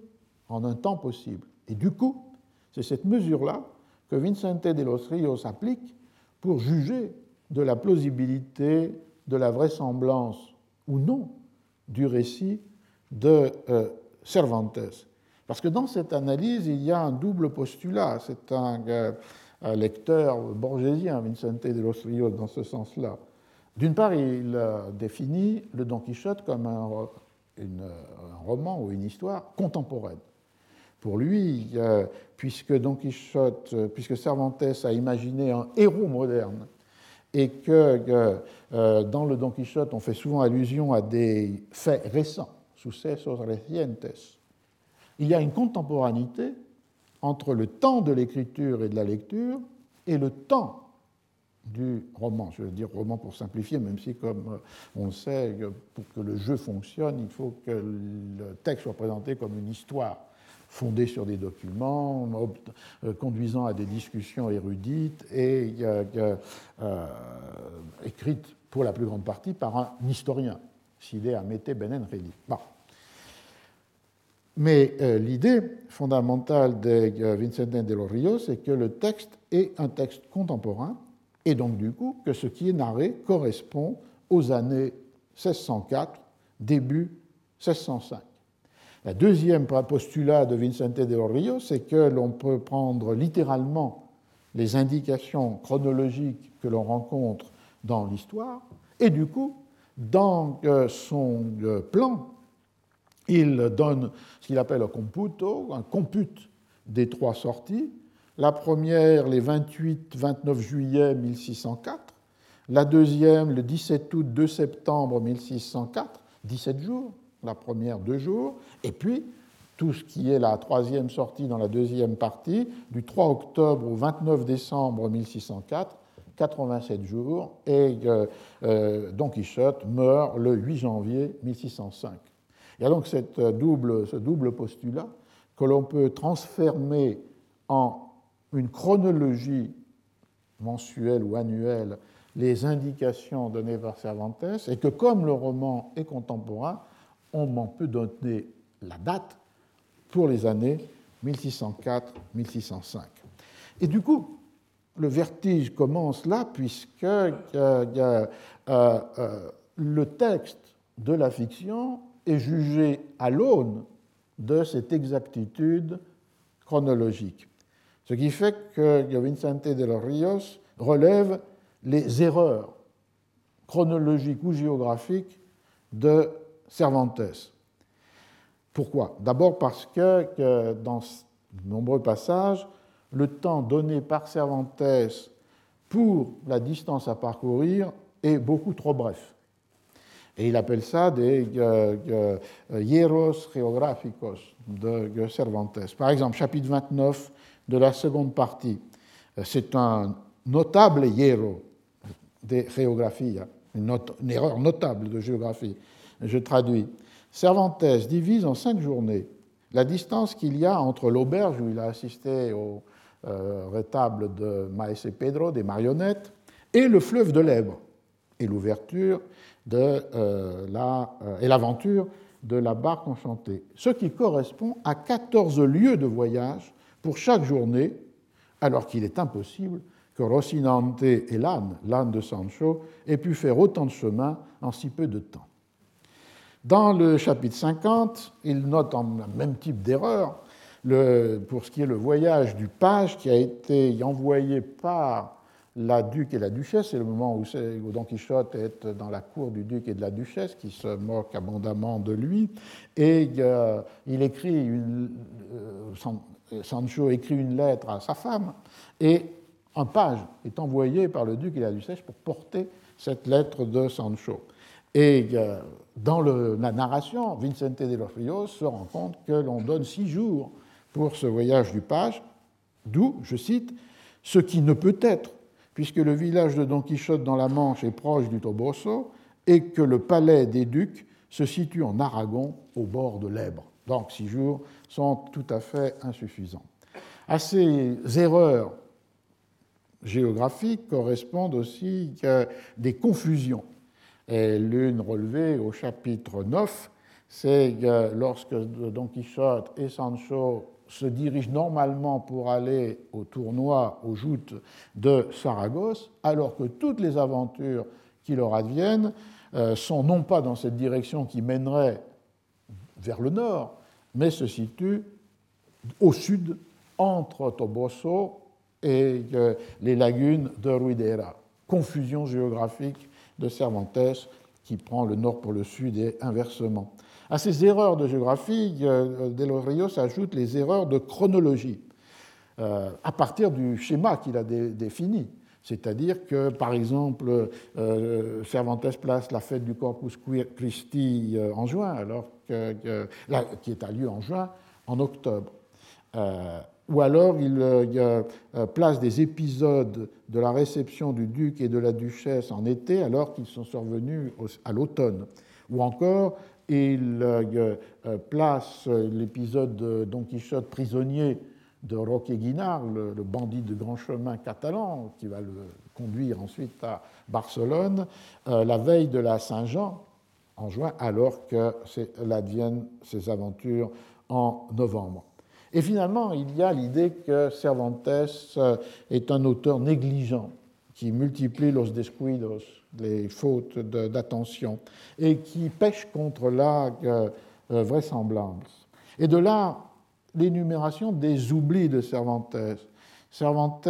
en un temps possible. Et du coup, c'est cette mesure-là que Vicente de los Ríos applique pour juger de la plausibilité, de la vraisemblance ou non du récit de euh, Cervantes. Parce que dans cette analyse, il y a un double postulat. C'est un, euh, lecteur borgésien, Vincente de los Ríos, dans ce sens-là. D'une part, il définit le Don Quichotte comme un, roman ou une histoire contemporaine. Pour lui, puisque Don Quichotte, puisque Cervantes a imaginé un héros moderne et que euh, dans le Don Quichotte, on fait souvent allusion à des faits récents, sucesos recientes, il y a une contemporanéité entre le temps de l'écriture et de la lecture et le temps du roman. Je veux dire roman pour simplifier, même si, comme on sait, pour que le jeu fonctionne, il faut que le texte soit présenté comme une histoire fondée sur des documents, euh, conduisant à des discussions érudites et euh, écrites pour la plus grande partie par un historien, Side Amete Benen Bon. Mais euh, l'idée fondamentale de Vincent de los c'est que le texte est un texte contemporain, et donc du coup que ce qui est narré correspond aux années 1604, début 1605. La deuxième postulat de Vicente de los Ríos, c'est que l'on peut prendre littéralement les indications chronologiques que l'on rencontre dans l'histoire, et du coup, dans euh, son euh, plan, il donne ce qu'il appelle un computo, un compute des trois sorties. La première, les 28-29 juillet 1604. La deuxième, le 17 août 2 septembre 1604, 17 jours la première deux jours, et puis tout ce qui est la troisième sortie dans la deuxième partie, du 3 octobre au 29 décembre 1604, 87 jours, et euh, euh, Don Quichotte meurt le 8 janvier 1605. Il y a donc cette double, ce double postulat que l'on peut transformer en une chronologie mensuelle ou annuelle les indications données par Cervantes, et que comme le roman est contemporain, on m'en peut donner la date pour les années 1604-1605. Et du coup, le vertige commence là, puisque euh, euh, euh, le texte de la fiction est jugé à l'aune de cette exactitude chronologique. Ce qui fait que Vicente de los Ríos relève les erreurs chronologiques ou géographiques de Cervantes. Pourquoi? D'abord parce que, dans de nombreux passages, le temps donné par Cervantes pour la distance à parcourir est beaucoup trop bref. Et il appelle ça des euh, euh, hieros geographicos de Cervantes. Par exemple, chapitre 29 de la seconde partie. Euh, c'est un notable hiero de géographie, une, une, erreur notable de géographie. Je traduis. Cervantes divise en cinq journées la distance qu'il y a entre l'auberge où il a assisté au euh, rétable de Maese Pedro, des marionnettes, et le fleuve de l'Èbre, et l'ouverture de euh, la, euh, et l'aventure de la barque enchantée, ce qui correspond à 14 lieues de voyage pour chaque journée, alors qu'il est impossible que Rocinante et l'âne, l'âne de Sancho, aient pu faire autant de chemin en si peu de temps. Dans le chapitre 50, il note en même type d'erreur pour ce qui est le voyage du page qui a été envoyé par la duc et la duchesse, c'est le moment où, Don Quichotte est dans la cour du duc et de la duchesse, qui se moquent abondamment de lui, et euh, il écrit euh, Sancho écrit une lettre à sa femme, et un page est envoyé par le duc et la duchesse pour porter cette lettre de Sancho. Et euh, dans la narration, Vicente de los Rios se rend compte que l'on donne six jours pour ce voyage du page, d'où, je cite, ce qui ne peut être, puisque le village de Don Quichotte dans la Manche est proche du Toboso et que le palais des ducs se situe en Aragon, au bord de l'Èbre. Donc six jours sont tout à fait insuffisants. À ces erreurs géographiques correspondent aussi des confusions et l'une relevée au chapitre 9, c'est que lorsque Don Quichotte et Sancho se dirigent normalement pour aller au tournoi aux joutes de Saragosse, alors que toutes les aventures qui leur adviennent euh, sont non pas dans cette direction qui mènerait vers le nord, mais se situent au sud, entre Toboso et euh, les lagunes de Ruidera. Confusion géographique de Cervantes qui prend le nord pour le sud et inversement. À ces erreurs de géographie, euh, Del Rio les erreurs de chronologie, euh, à partir du schéma qu'il a défini. C'est-à-dire que, par exemple, euh, Cervantes place la fête du Corpus Christi en juin, alors que, qui est à lieu en juin, en octobre ou alors il, euh, euh, place des épisodes de la réception du duc et de la duchesse en été alors qu'ils sont survenus à l'automne. Ou encore, il euh, place l'épisode de Don Quichotte prisonnier de Roque Guinard, le, bandit de grand chemin catalan, qui va le conduire ensuite à Barcelone, la veille de la Saint-Jean, en juin, alors que adviennent ces aventures en novembre. Et finalement, il y a l'idée que Cervantes euh, est un auteur négligent qui multiplie los descuidos, les fautes d'attention, et qui pêche contre la euh, euh, vraisemblance. Et de là, l'énumération des oublis de Cervantes. Cervantes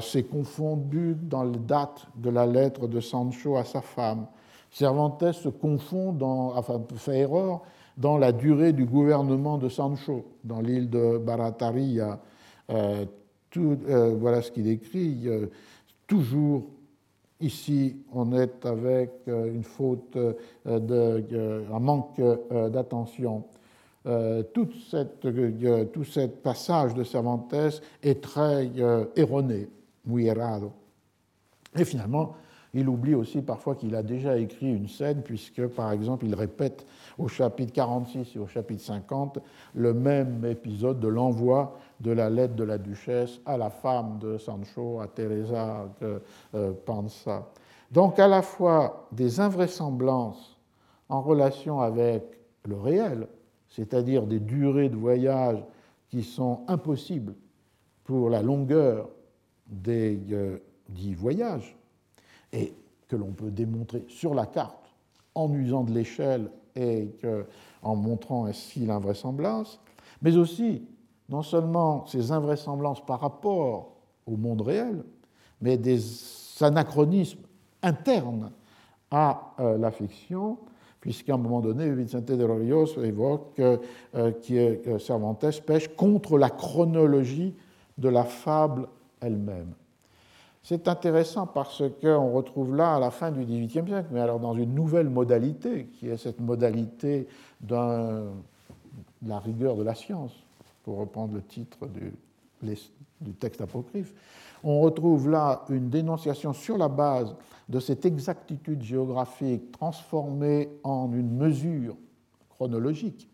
s'est confondu dans les dates de la lettre de Sancho à sa femme. Cervantes se confond, dans, enfin fait erreur dans la durée du gouvernement de Sancho dans l'île de Barataria. Euh, euh, voilà ce qu'il écrit. Euh, toujours ici, on est avec une faute, un manque d'attention. tout ce passage de Cervantes est très erroné, muy errado. Et finalement, il oublie aussi parfois qu'il a déjà écrit une scène, puisque, par exemple, il répète au chapitre 46 et au chapitre 50 le même épisode de l'envoi de la lettre de la duchesse à la femme de Sancho, à Teresa euh, Panza. Donc à la fois des invraisemblances en relation avec le réel, c'est-à-dire des durées de voyage qui sont impossibles pour la longueur des euh, dix voyages, et que l'on peut démontrer sur la carte en usant de l'échelle et en montrant ainsi l'invraisemblance, mais aussi non seulement ces invraisemblances par rapport au monde réel, mais des anachronismes internes à euh, la fiction, puisqu'à un moment donné, Vicente de Rorios évoque que Cervantes pêche contre la chronologie de la fable elle-même. C'est intéressant parce qu'on retrouve là, à la fin du XVIIIe siècle, mais alors dans une nouvelle modalité, qui est cette modalité de la rigueur de la science, pour reprendre le titre du, texte apocryphe, on retrouve là une dénonciation sur la base de cette exactitude géographique transformée en une mesure chronologique,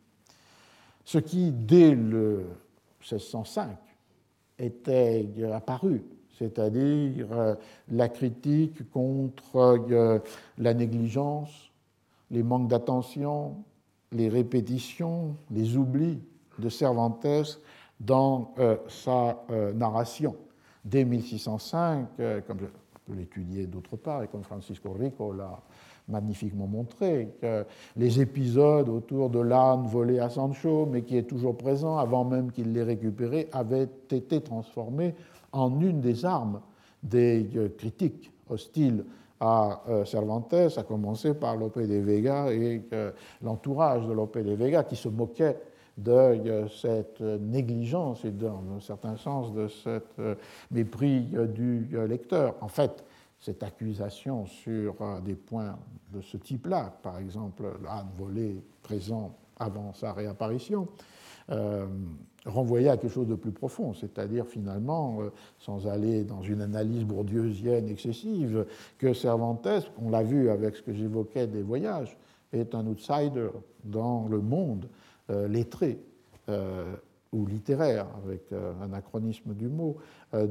ce qui, dès le 1605, était apparu, c'est-à-dire euh, la critique contre euh, la négligence, les manques d'attention, les répétitions, les oublis de Cervantes dans euh, sa narration. Dès 1605, comme je peux l'étudier d'autre part, et comme Francisco Rico l'a magnifiquement montré, les épisodes autour de l'âne volé à Sancho, mais qui est toujours présent avant même qu'il l'ait récupéré, avaient été transformés en une des armes des euh, critiques hostiles à euh, Cervantes, à commencer par Lope de Vega et l'entourage de Lope de Vega qui se moquait de euh, cette négligence et dans un certain sens de ce mépris du lecteur. En fait, cette accusation sur des points de ce type-là, par exemple l'âne volé présent avant sa réapparition, euh, renvoyait à quelque chose de plus profond, c'est-à-dire finalement, euh, sans aller dans une analyse bourdieusienne excessive, que Cervantes, on l'a vu avec ce que j'évoquais des voyages, est un outsider dans le monde euh, lettré ou littéraire, avec un anachronisme du mot,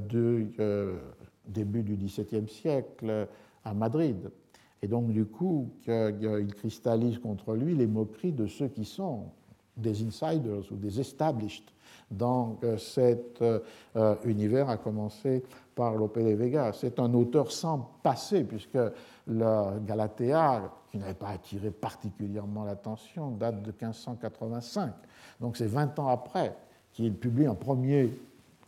du début du XVIIe siècle à Madrid. Et donc, du coup, il cristallise contre lui les moqueries de ceux qui sont des insiders ou des established dans cet euh, univers, à commencer par Lope de Vega. C'est un auteur sans passé, puisque le Galatea, qui n'avait pas attiré particulièrement l'attention, date de 1585. Donc c'est 20 ans après qu'il publie un premier,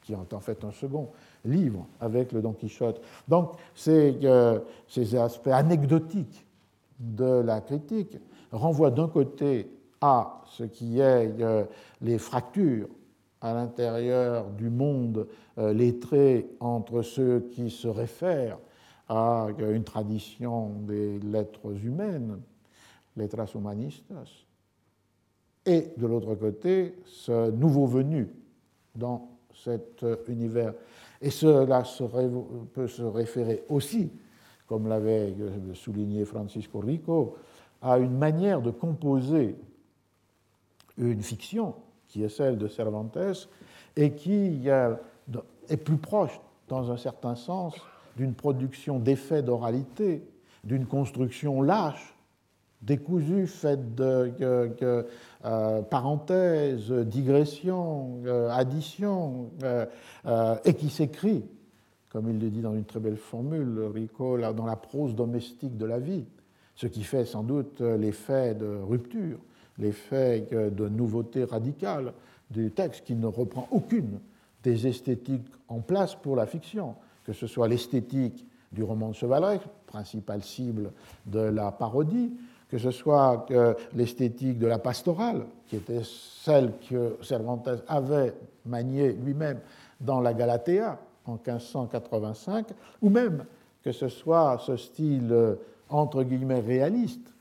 qui est en fait un second, livre avec le Don Quichotte. Donc ces, euh, ces aspects anecdotiques de la critique renvoient d'un côté à ce qui est euh, les fractures à l'intérieur du monde euh, lettré entre ceux qui se réfèrent à une tradition des lettres humaines, letras humanistas, et de l'autre côté, ce nouveau venu dans cet univers. Et cela peut se référer aussi, comme l'avait souligné Francisco Rico, à une manière de composer une fiction qui est celle de Cervantes et qui est plus proche, dans un certain sens, d'une production d'effets d'oralité, d'une construction lâche, décousue, faite de, euh, parenthèses, digressions, euh, additions, euh, et qui s'écrit, comme il le dit dans une très belle formule, Rico, dans la prose domestique de la vie, ce qui fait sans doute l'effet de rupture l'effet de nouveauté radicale du texte qui ne reprend aucune des esthétiques en place pour la fiction, que ce soit l'esthétique du roman de chevaleresque, principale cible de la parodie, que ce soit l'esthétique de la pastorale, qui était celle que Cervantes avait maniée lui-même dans la Galatea en 1585, ou même que ce soit ce style entre guillemets réaliste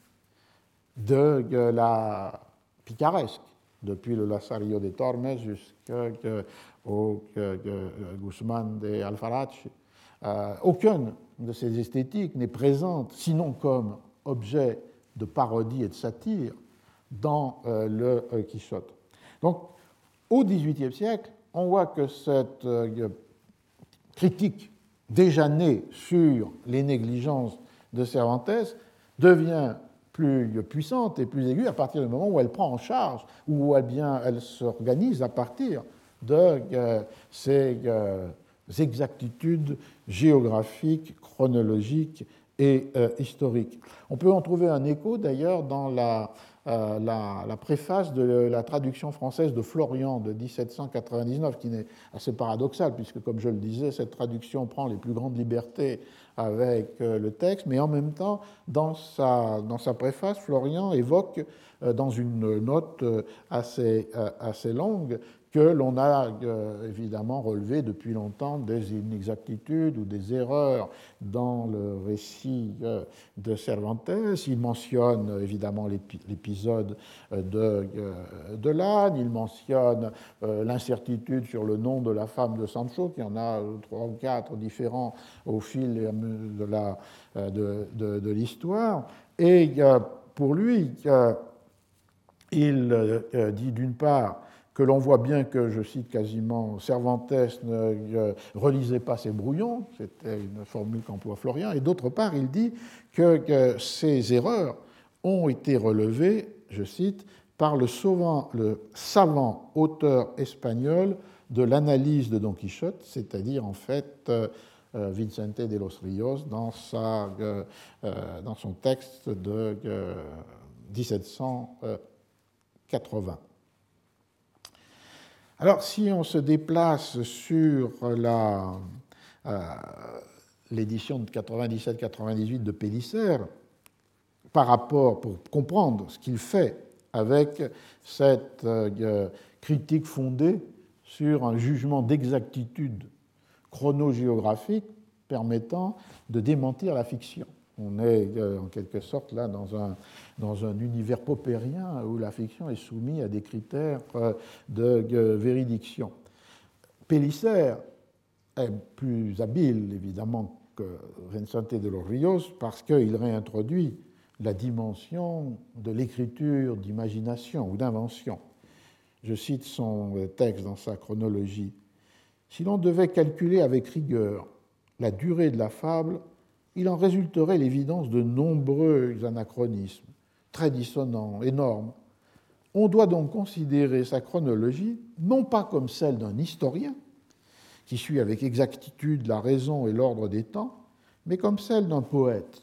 de la picaresque, depuis le Lazarillo de Tormes jusqu'au Guzmán de Alfarache. Euh, aucune de ces esthétiques n'est présente, sinon comme objet de parodie et de satire, dans euh, le euh, Quichotte. Donc, au XVIIIe siècle, on voit que cette critique déjà née sur les négligences de Cervantes devient plus puissante et plus aiguë à partir du moment où elle prend en charge, ou bien elle s'organise à partir de euh, ces euh, exactitudes géographiques, chronologiques et euh, historiques. On peut en trouver un écho d'ailleurs dans la euh, la, préface de la traduction française de Florian de 1799, qui est assez paradoxale, puisque, comme je le disais, cette traduction prend les plus grandes libertés avec euh, le texte, mais en même temps, dans sa, préface, Florian évoque euh, dans une note assez, assez longue que l'on a euh, évidemment relevé depuis longtemps des inexactitudes ou des erreurs dans le récit euh, de Cervantes. Il mentionne évidemment l'épisode euh, de, de l'âne, il mentionne l'incertitude sur le nom de la femme de Sancho, qui en a trois ou quatre différents au fil de l'histoire. De, de, de et pour lui, il dit d'une part que l'on voit bien que, je cite quasiment, Cervantes ne relisait pas ses brouillons, c'était une formule qu'emploie Florian, et d'autre part, il dit que, ces erreurs ont été relevées, je cite, par le, le savant auteur espagnol de l'analyse de Don Quichotte, c'est-à-dire en fait euh, euh, Vicente de los euh, dans son texte de 1780. Alors, si on se déplace sur euh, l'édition de 97-98 de Pélissère, par rapport, pour comprendre ce qu'il fait avec cette euh, critique fondée sur un jugement d'exactitude chronogéographique permettant de démentir la fiction. On est euh, en quelque sorte là dans un, dans un univers popérien où la fiction est soumise à des critères euh, de véridiction. Pélissère est plus habile, évidemment, que Vincente de los Rios parce qu'il réintroduit la dimension de l'écriture d'imagination ou d'invention. Je cite son texte dans sa chronologie. Si l'on devait calculer avec rigueur la durée de la fable, il en résulterait l'évidence de nombreux anachronismes, très dissonants, énormes. On doit donc considérer sa chronologie non pas comme celle d'un historien, qui suit avec exactitude la raison et l'ordre des temps, mais comme celle d'un poète,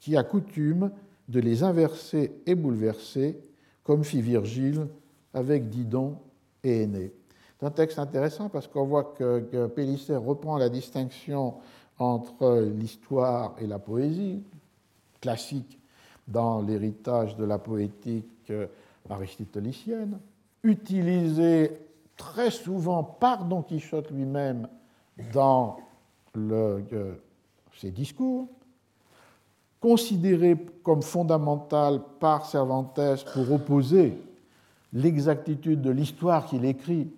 qui a coutume de les inverser et bouleverser, comme fit Virgile avec Didon et Aîné. C'est un texte intéressant parce qu'on voit que, que reprend la distinction entre l'histoire et la poésie, classique dans l'héritage de la poétique aristotélicienne, utilisée très souvent par Don Quichotte lui-même dans le, ses discours, considérée comme fondamentale par Cervantes pour opposer l'exactitude de l'histoire qu'il écrit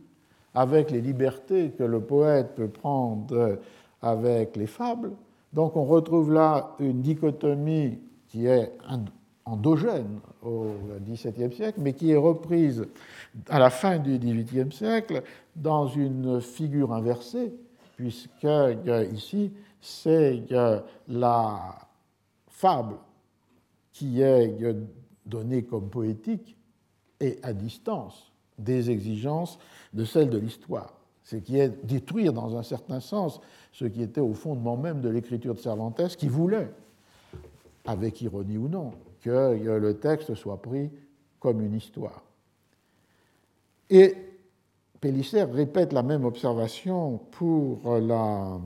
avec les libertés que le poète peut prendre avec les fables. Donc on retrouve là une dichotomie qui est endogène au XVIIe siècle, mais qui est reprise à la fin du XVIIIe siècle dans une figure inversée, puisque ici c'est la fable qui est donnée comme poétique et à distance des exigences de celle de l'histoire ce qui est détruire dans un certain sens ce qui était au fondement même de l'écriture de Cervantes, qui voulait, avec ironie ou non, que le texte soit pris comme une histoire. Et Pélissère répète la même observation pour la,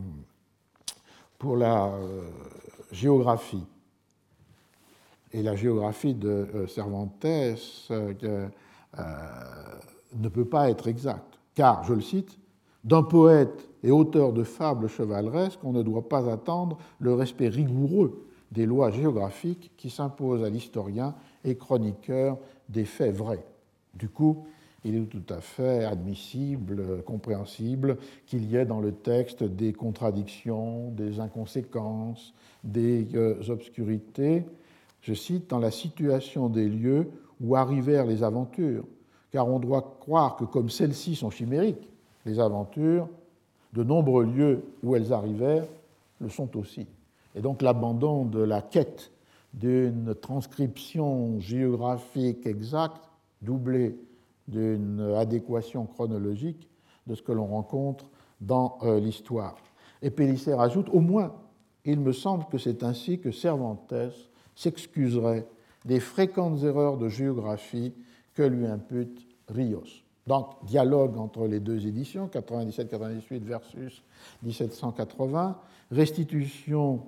euh, géographie. Et la géographie de euh, Cervantes euh, ne peut pas être exacte, car, je le cite, d'un poète et auteur de fables chevaleresques, on ne doit pas attendre le respect rigoureux des lois géographiques qui s'imposent à l'historien et chroniqueur des faits vrais. Du coup, il est tout à fait admissible, compréhensible qu'il y ait dans le texte des contradictions, des inconséquences, des euh, obscurités, je cite, dans la situation des lieux où arrivèrent les aventures, car on doit croire que comme celles-ci sont chimériques, les aventures, de nombreux lieux où elles arrivèrent le sont aussi. Et donc l'abandon de la quête d'une transcription géographique exacte, doublée d'une adéquation chronologique de ce que l'on rencontre dans euh, l'histoire. Et Pélissère ajoute, au moins, il me semble que c'est ainsi que Cervantes s'excuserait des fréquentes erreurs de géographie que lui impute Rios. Donc, dialogue entre les deux éditions, 97-98 versus 1780, restitution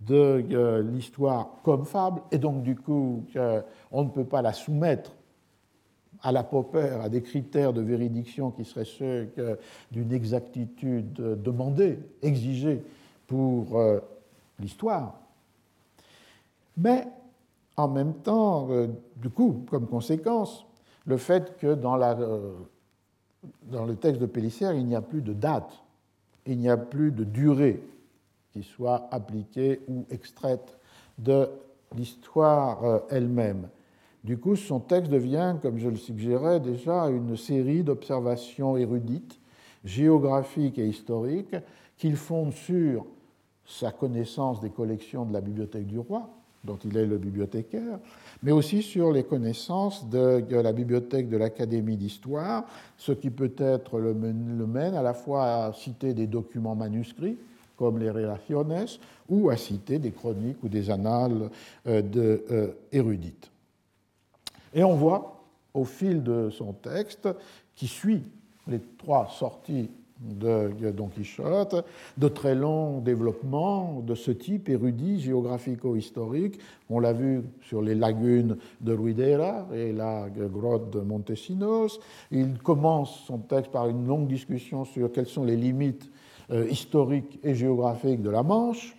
de euh, l'histoire comme fable, et donc du coup, on ne peut pas la soumettre à la pauper, à des critères de véridiction qui seraient ceux d'une exactitude demandée, exigée pour euh, l'histoire. Mais en même temps, euh, du coup, comme conséquence, le fait que dans, euh, le texte de Pélissère, il n'y a plus de date, il n'y a plus de durée qui soit appliquée ou extraite de l'histoire euh, elle-même. Du coup, son texte devient, comme je le suggérais déjà, une série d'observations érudites, géographiques et historiques, qu'il fonde sur sa connaissance des collections de la bibliothèque du roi, dont il est le bibliothécaire, mais aussi sur les connaissances de, la bibliothèque de l'Académie d'histoire, ce qui peut-être le, mène à la fois à citer des documents manuscrits, comme les Relaciones, ou à citer des chroniques ou des annales euh, de, euh, érudites. Et on voit, au fil de son texte, qui suit les trois sorties de Don Quichotte, de très longs développements de ce type érudit, géographico-historique. On l'a vu sur les lagunes de Ruidera et la grotte de Montesinos. Il commence son texte par une longue discussion sur quelles sont les limites euh, historiques et géographiques de la Manche.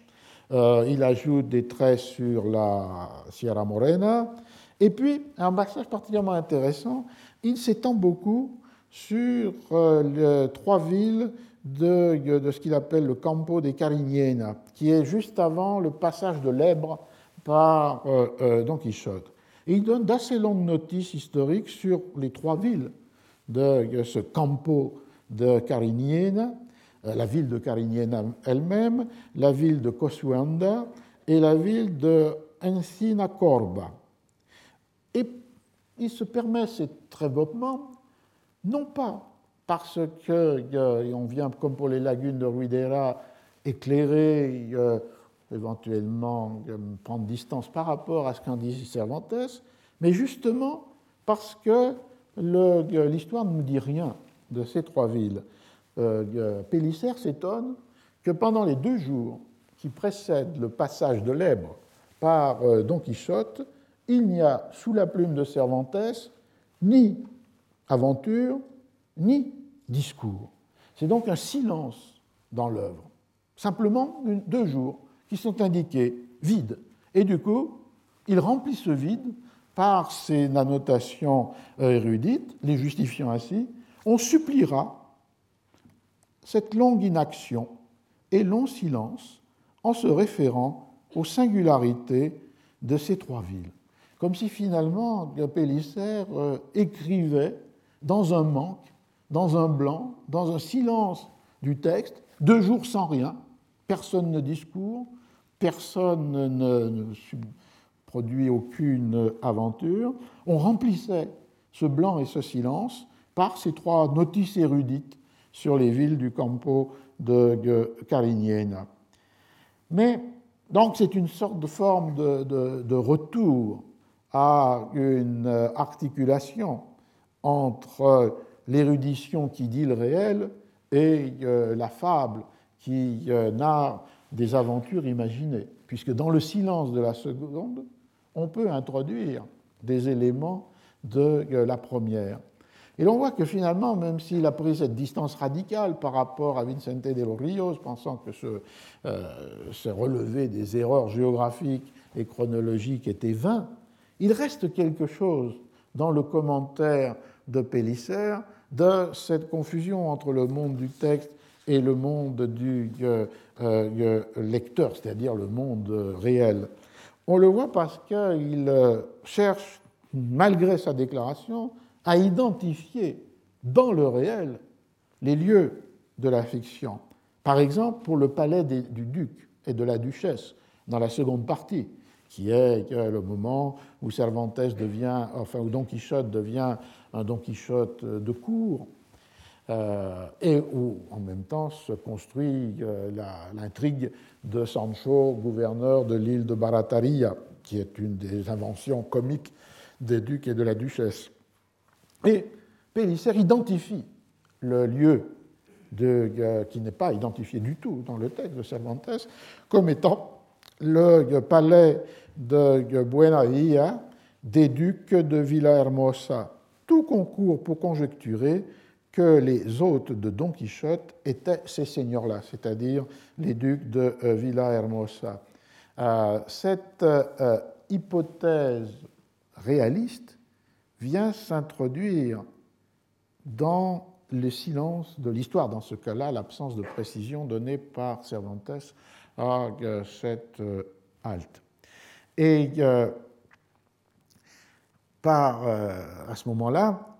Euh, il ajoute des traits sur la Sierra Morena. Et puis, un passage particulièrement intéressant, il s'étend beaucoup sur euh, les trois villes de, de ce qu'il appelle le Campo de Carignena, qui est juste avant le passage de l'Ebre par euh, euh, Don Quichotte. Il donne d'assez longues notices historiques sur les trois villes de ce Campo de Carignena, la ville de Carignena elle-même, la ville de Cosuanda et la ville de Encina Corba. Et il se permet ces développements non pas parce qu'on vient, comme pour les lagunes de Ruidera, éclairer, éventuellement prendre distance par rapport à ce qu'en dit Cervantes, mais justement parce que l'histoire ne nous dit rien de ces trois villes. Euh, Pélissère s'étonne que pendant les deux jours qui précèdent le passage de l'Èbre par euh, Don Quichotte, il n'y a sous la plume de Cervantes ni aventure ni discours. C'est donc un silence dans l'œuvre. Simplement deux jours qui sont indiqués vides. Et du coup, il remplit ce vide par ses annotations érudites, les justifiant ainsi. On suppliera cette longue inaction et long silence en se référant aux singularités de ces trois villes. Comme si finalement Pélissère euh, écrivait dans un manque, dans un blanc, dans un silence du texte, deux jours sans rien, personne ne discourt, personne ne, produit aucune aventure. On remplissait ce blanc et ce silence par ces trois notices érudites sur les villes du campo de Carignena. Mais donc c'est une sorte de forme de retour à une articulation entre l'érudition qui dit le réel et euh, la fable qui euh, narre des aventures imaginées, puisque dans le silence de la seconde, on peut introduire des éléments de euh, la première. Et l'on voit que finalement, même s'il a pris cette distance radicale par rapport à Vicente de los Rios, pensant que ce, ce relevé des erreurs géographiques et chronologiques était vain, il reste quelque chose dans le commentaire de Pélissère de cette confusion entre le monde du texte et le monde du euh, euh, lecteur, c'est-à-dire le monde réel. On le voit parce qu'il euh, cherche, malgré sa déclaration, à identifier dans le réel les lieux de la fiction. Par exemple, pour le palais du duc et de la duchesse, dans la seconde partie, qui est le moment où Cervantes devient, enfin où Don Quichotte devient un Don Quichotte de cour. et où en même temps se construit l'intrigue de Sancho, gouverneur de l'île de Barataria, qui est une des inventions comiques des ducs et de la duchesse. Et Pellicer identifie le lieu de, qui n'est pas identifié du tout dans le texte de Cervantes comme étant le palais de Buenavilla des ducs de Villahermosa. Tout concourt pour conjecturer que les hôtes de Don Quichotte étaient ces seigneurs-là, c'est-à-dire les ducs de euh, Villahermosa. Euh, cette euh, hypothèse réaliste vient s'introduire dans le silence de l'histoire, dans ce cas-là, l'absence de précision donnée par Cervantes à cette halte. Et par, à ce moment-là,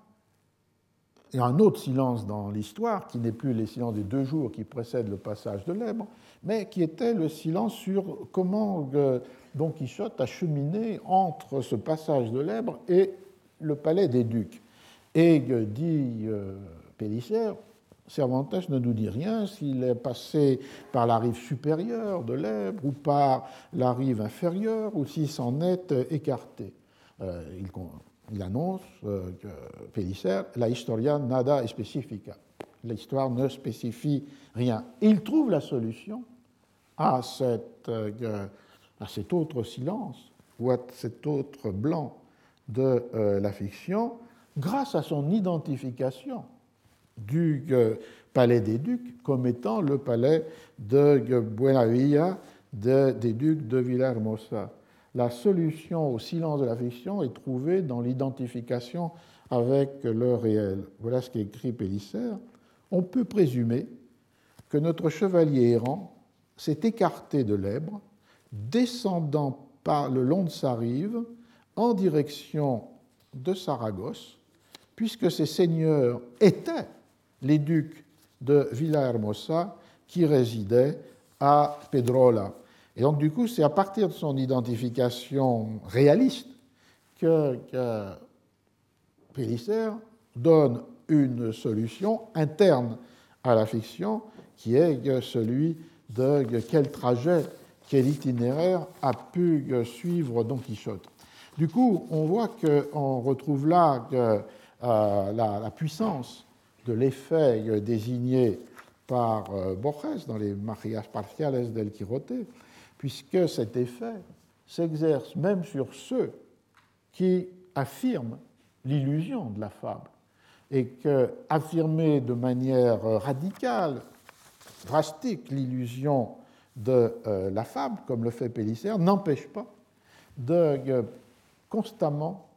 il y a un autre silence dans l'histoire, qui n'est plus les silences des deux jours qui précèdent le passage de l'Èbre, mais qui était le silence sur comment euh, Don Quichotte a cheminé entre ce passage de l'Èbre et le palais des ducs. Et euh, dit euh, Cervantes ne nous dit rien s'il est passé par la rive supérieure de l'Èbre ou par la rive inférieure ou s'il s'en est écarté. Euh, il, annonce euh, que la historia nada especifica. L'histoire ne spécifie rien. Il trouve la solution à, cette, euh, cet autre silence ou à cet autre blanc de la fiction grâce à son identification du palais des ducs comme étant le palais de Buenavilla des ducs de Villahermosa la solution au silence de la fiction est trouvée dans l'identification avec le réel. Voilà ce qu'écrit Pélissère. On peut présumer que notre chevalier errant s'est écarté de l'Èbre, descendant par le long de sa rive en direction de Saragosse, puisque ces seigneurs étaient les ducs de Villahermosa qui résidaient à Pedrola. Et donc, du coup, c'est à partir de son identification réaliste que, que donne une solution interne à la fiction qui est celui de quel trajet, quel itinéraire a pu suivre Don Quichotte. Du coup, on voit qu'on retrouve là euh, la, puissance de l'effet désigné par euh, Borges dans les Marias Parciales del Quijote, puisque cet effet s'exerce même sur ceux qui affirment l'illusion de la fable, et que affirmer de manière radicale, drastique, l'illusion de euh, la fable, comme le fait Pélissère, n'empêche pas de euh, constamment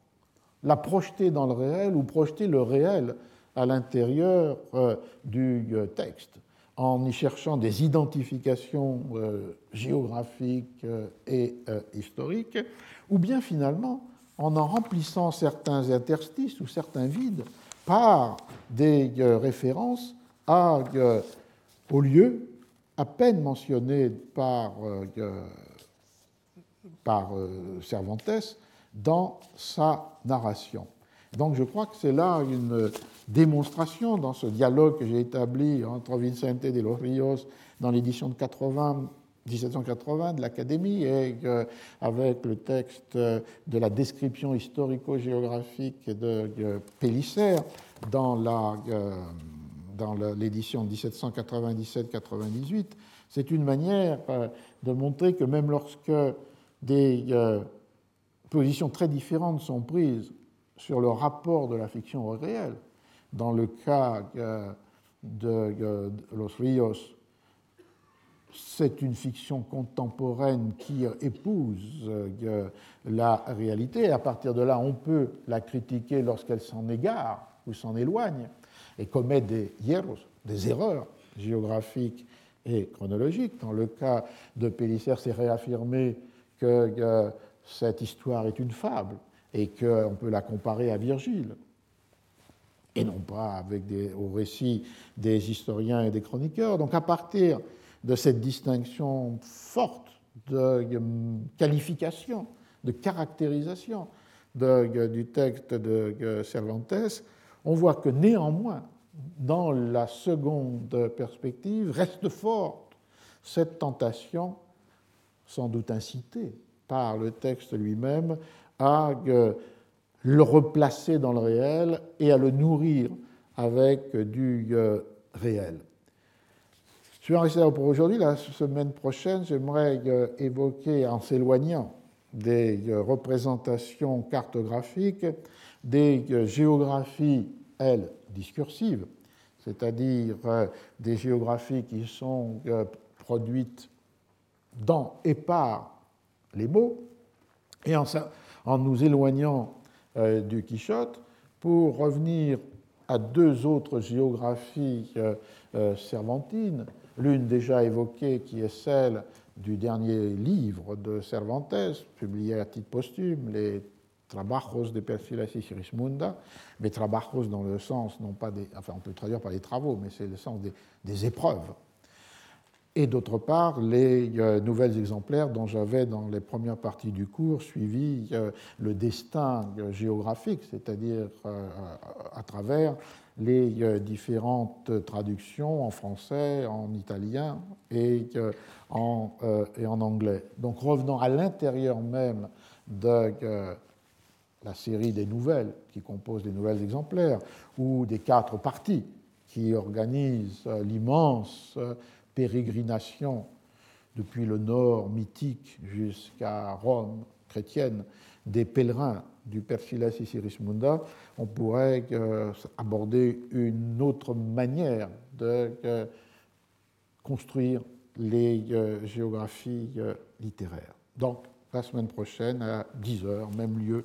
la projeter dans le réel ou projeter le réel à l'intérieur euh, du texte en y cherchant des identifications euh, géographiques euh, et euh, historiques, ou bien finalement en en remplissant certains interstices ou certains vides par des références à, aux lieux à peine mentionnés par, par Cervantes dans sa narration. Donc je crois que c'est là une démonstration dans ce dialogue que j'ai établi entre Vicente de los Ríos dans l'édition de 80, 1780 de l'Académie et avec le texte de la description historico-géographique de Pellicer dans la dans l'édition 1797-98, c'est une manière euh, de montrer que même lorsque des euh, positions très différentes sont prises sur le rapport de la fiction au réel. Dans le cas euh, de Los Ríos, c'est une fiction contemporaine qui épouse euh, la réalité. À partir de là, on peut la critiquer lorsqu'elle s'en égare ou s'en éloigne et commet des hierros, des erreurs géographiques et chronologiques. Dans le cas de Pellicer, c'est réaffirmé que euh, cette histoire est une fable et qu'on peut la comparer à Virgile, et non pas au récit des historiens et des chroniqueurs. Donc à partir de cette distinction forte de qualification, de caractérisation du texte de Cervantes, on voit que néanmoins, dans la seconde perspective, reste forte cette tentation, sans doute incitée par le texte lui-même, à le replacer dans le réel et à le nourrir avec du euh, réel. Je vais en rester pour aujourd'hui. La semaine prochaine, j'aimerais euh, évoquer, en s'éloignant des euh, représentations cartographiques, des géographies, elles, discursives, c'est-à-dire des géographies qui sont produites dans et par les mots, et en, en nous éloignant du Quichotte pour revenir à deux autres géographies euh, euh, cervantines, l'une déjà évoquée qui est celle du dernier livre de Cervantes, publié à titre posthume, les Trabajos de Persilas y Sirismunda, mais trabajos dans le sens, non pas des, enfin on peut traduire par les travaux, mais c'est le sens des épreuves et d'autre part les euh, nouvelles exemplaires dont j'avais dans les premières parties du cours suivi euh, le destin géographique, c'est-à-dire euh, à travers les différentes traductions en français, en italien et en, et en anglais. Donc revenant à l'intérieur même de la série des nouvelles qui composent les nouvelles exemplaires ou des quatre parties qui organisent l'immense pérégrination depuis le nord mythique jusqu'à Rome chrétienne des pèlerins du Persilas Sirismunda, on pourrait euh, aborder une autre manière de euh, construire les euh, géographies littéraires. Donc, la semaine prochaine, à 10h, même lieu,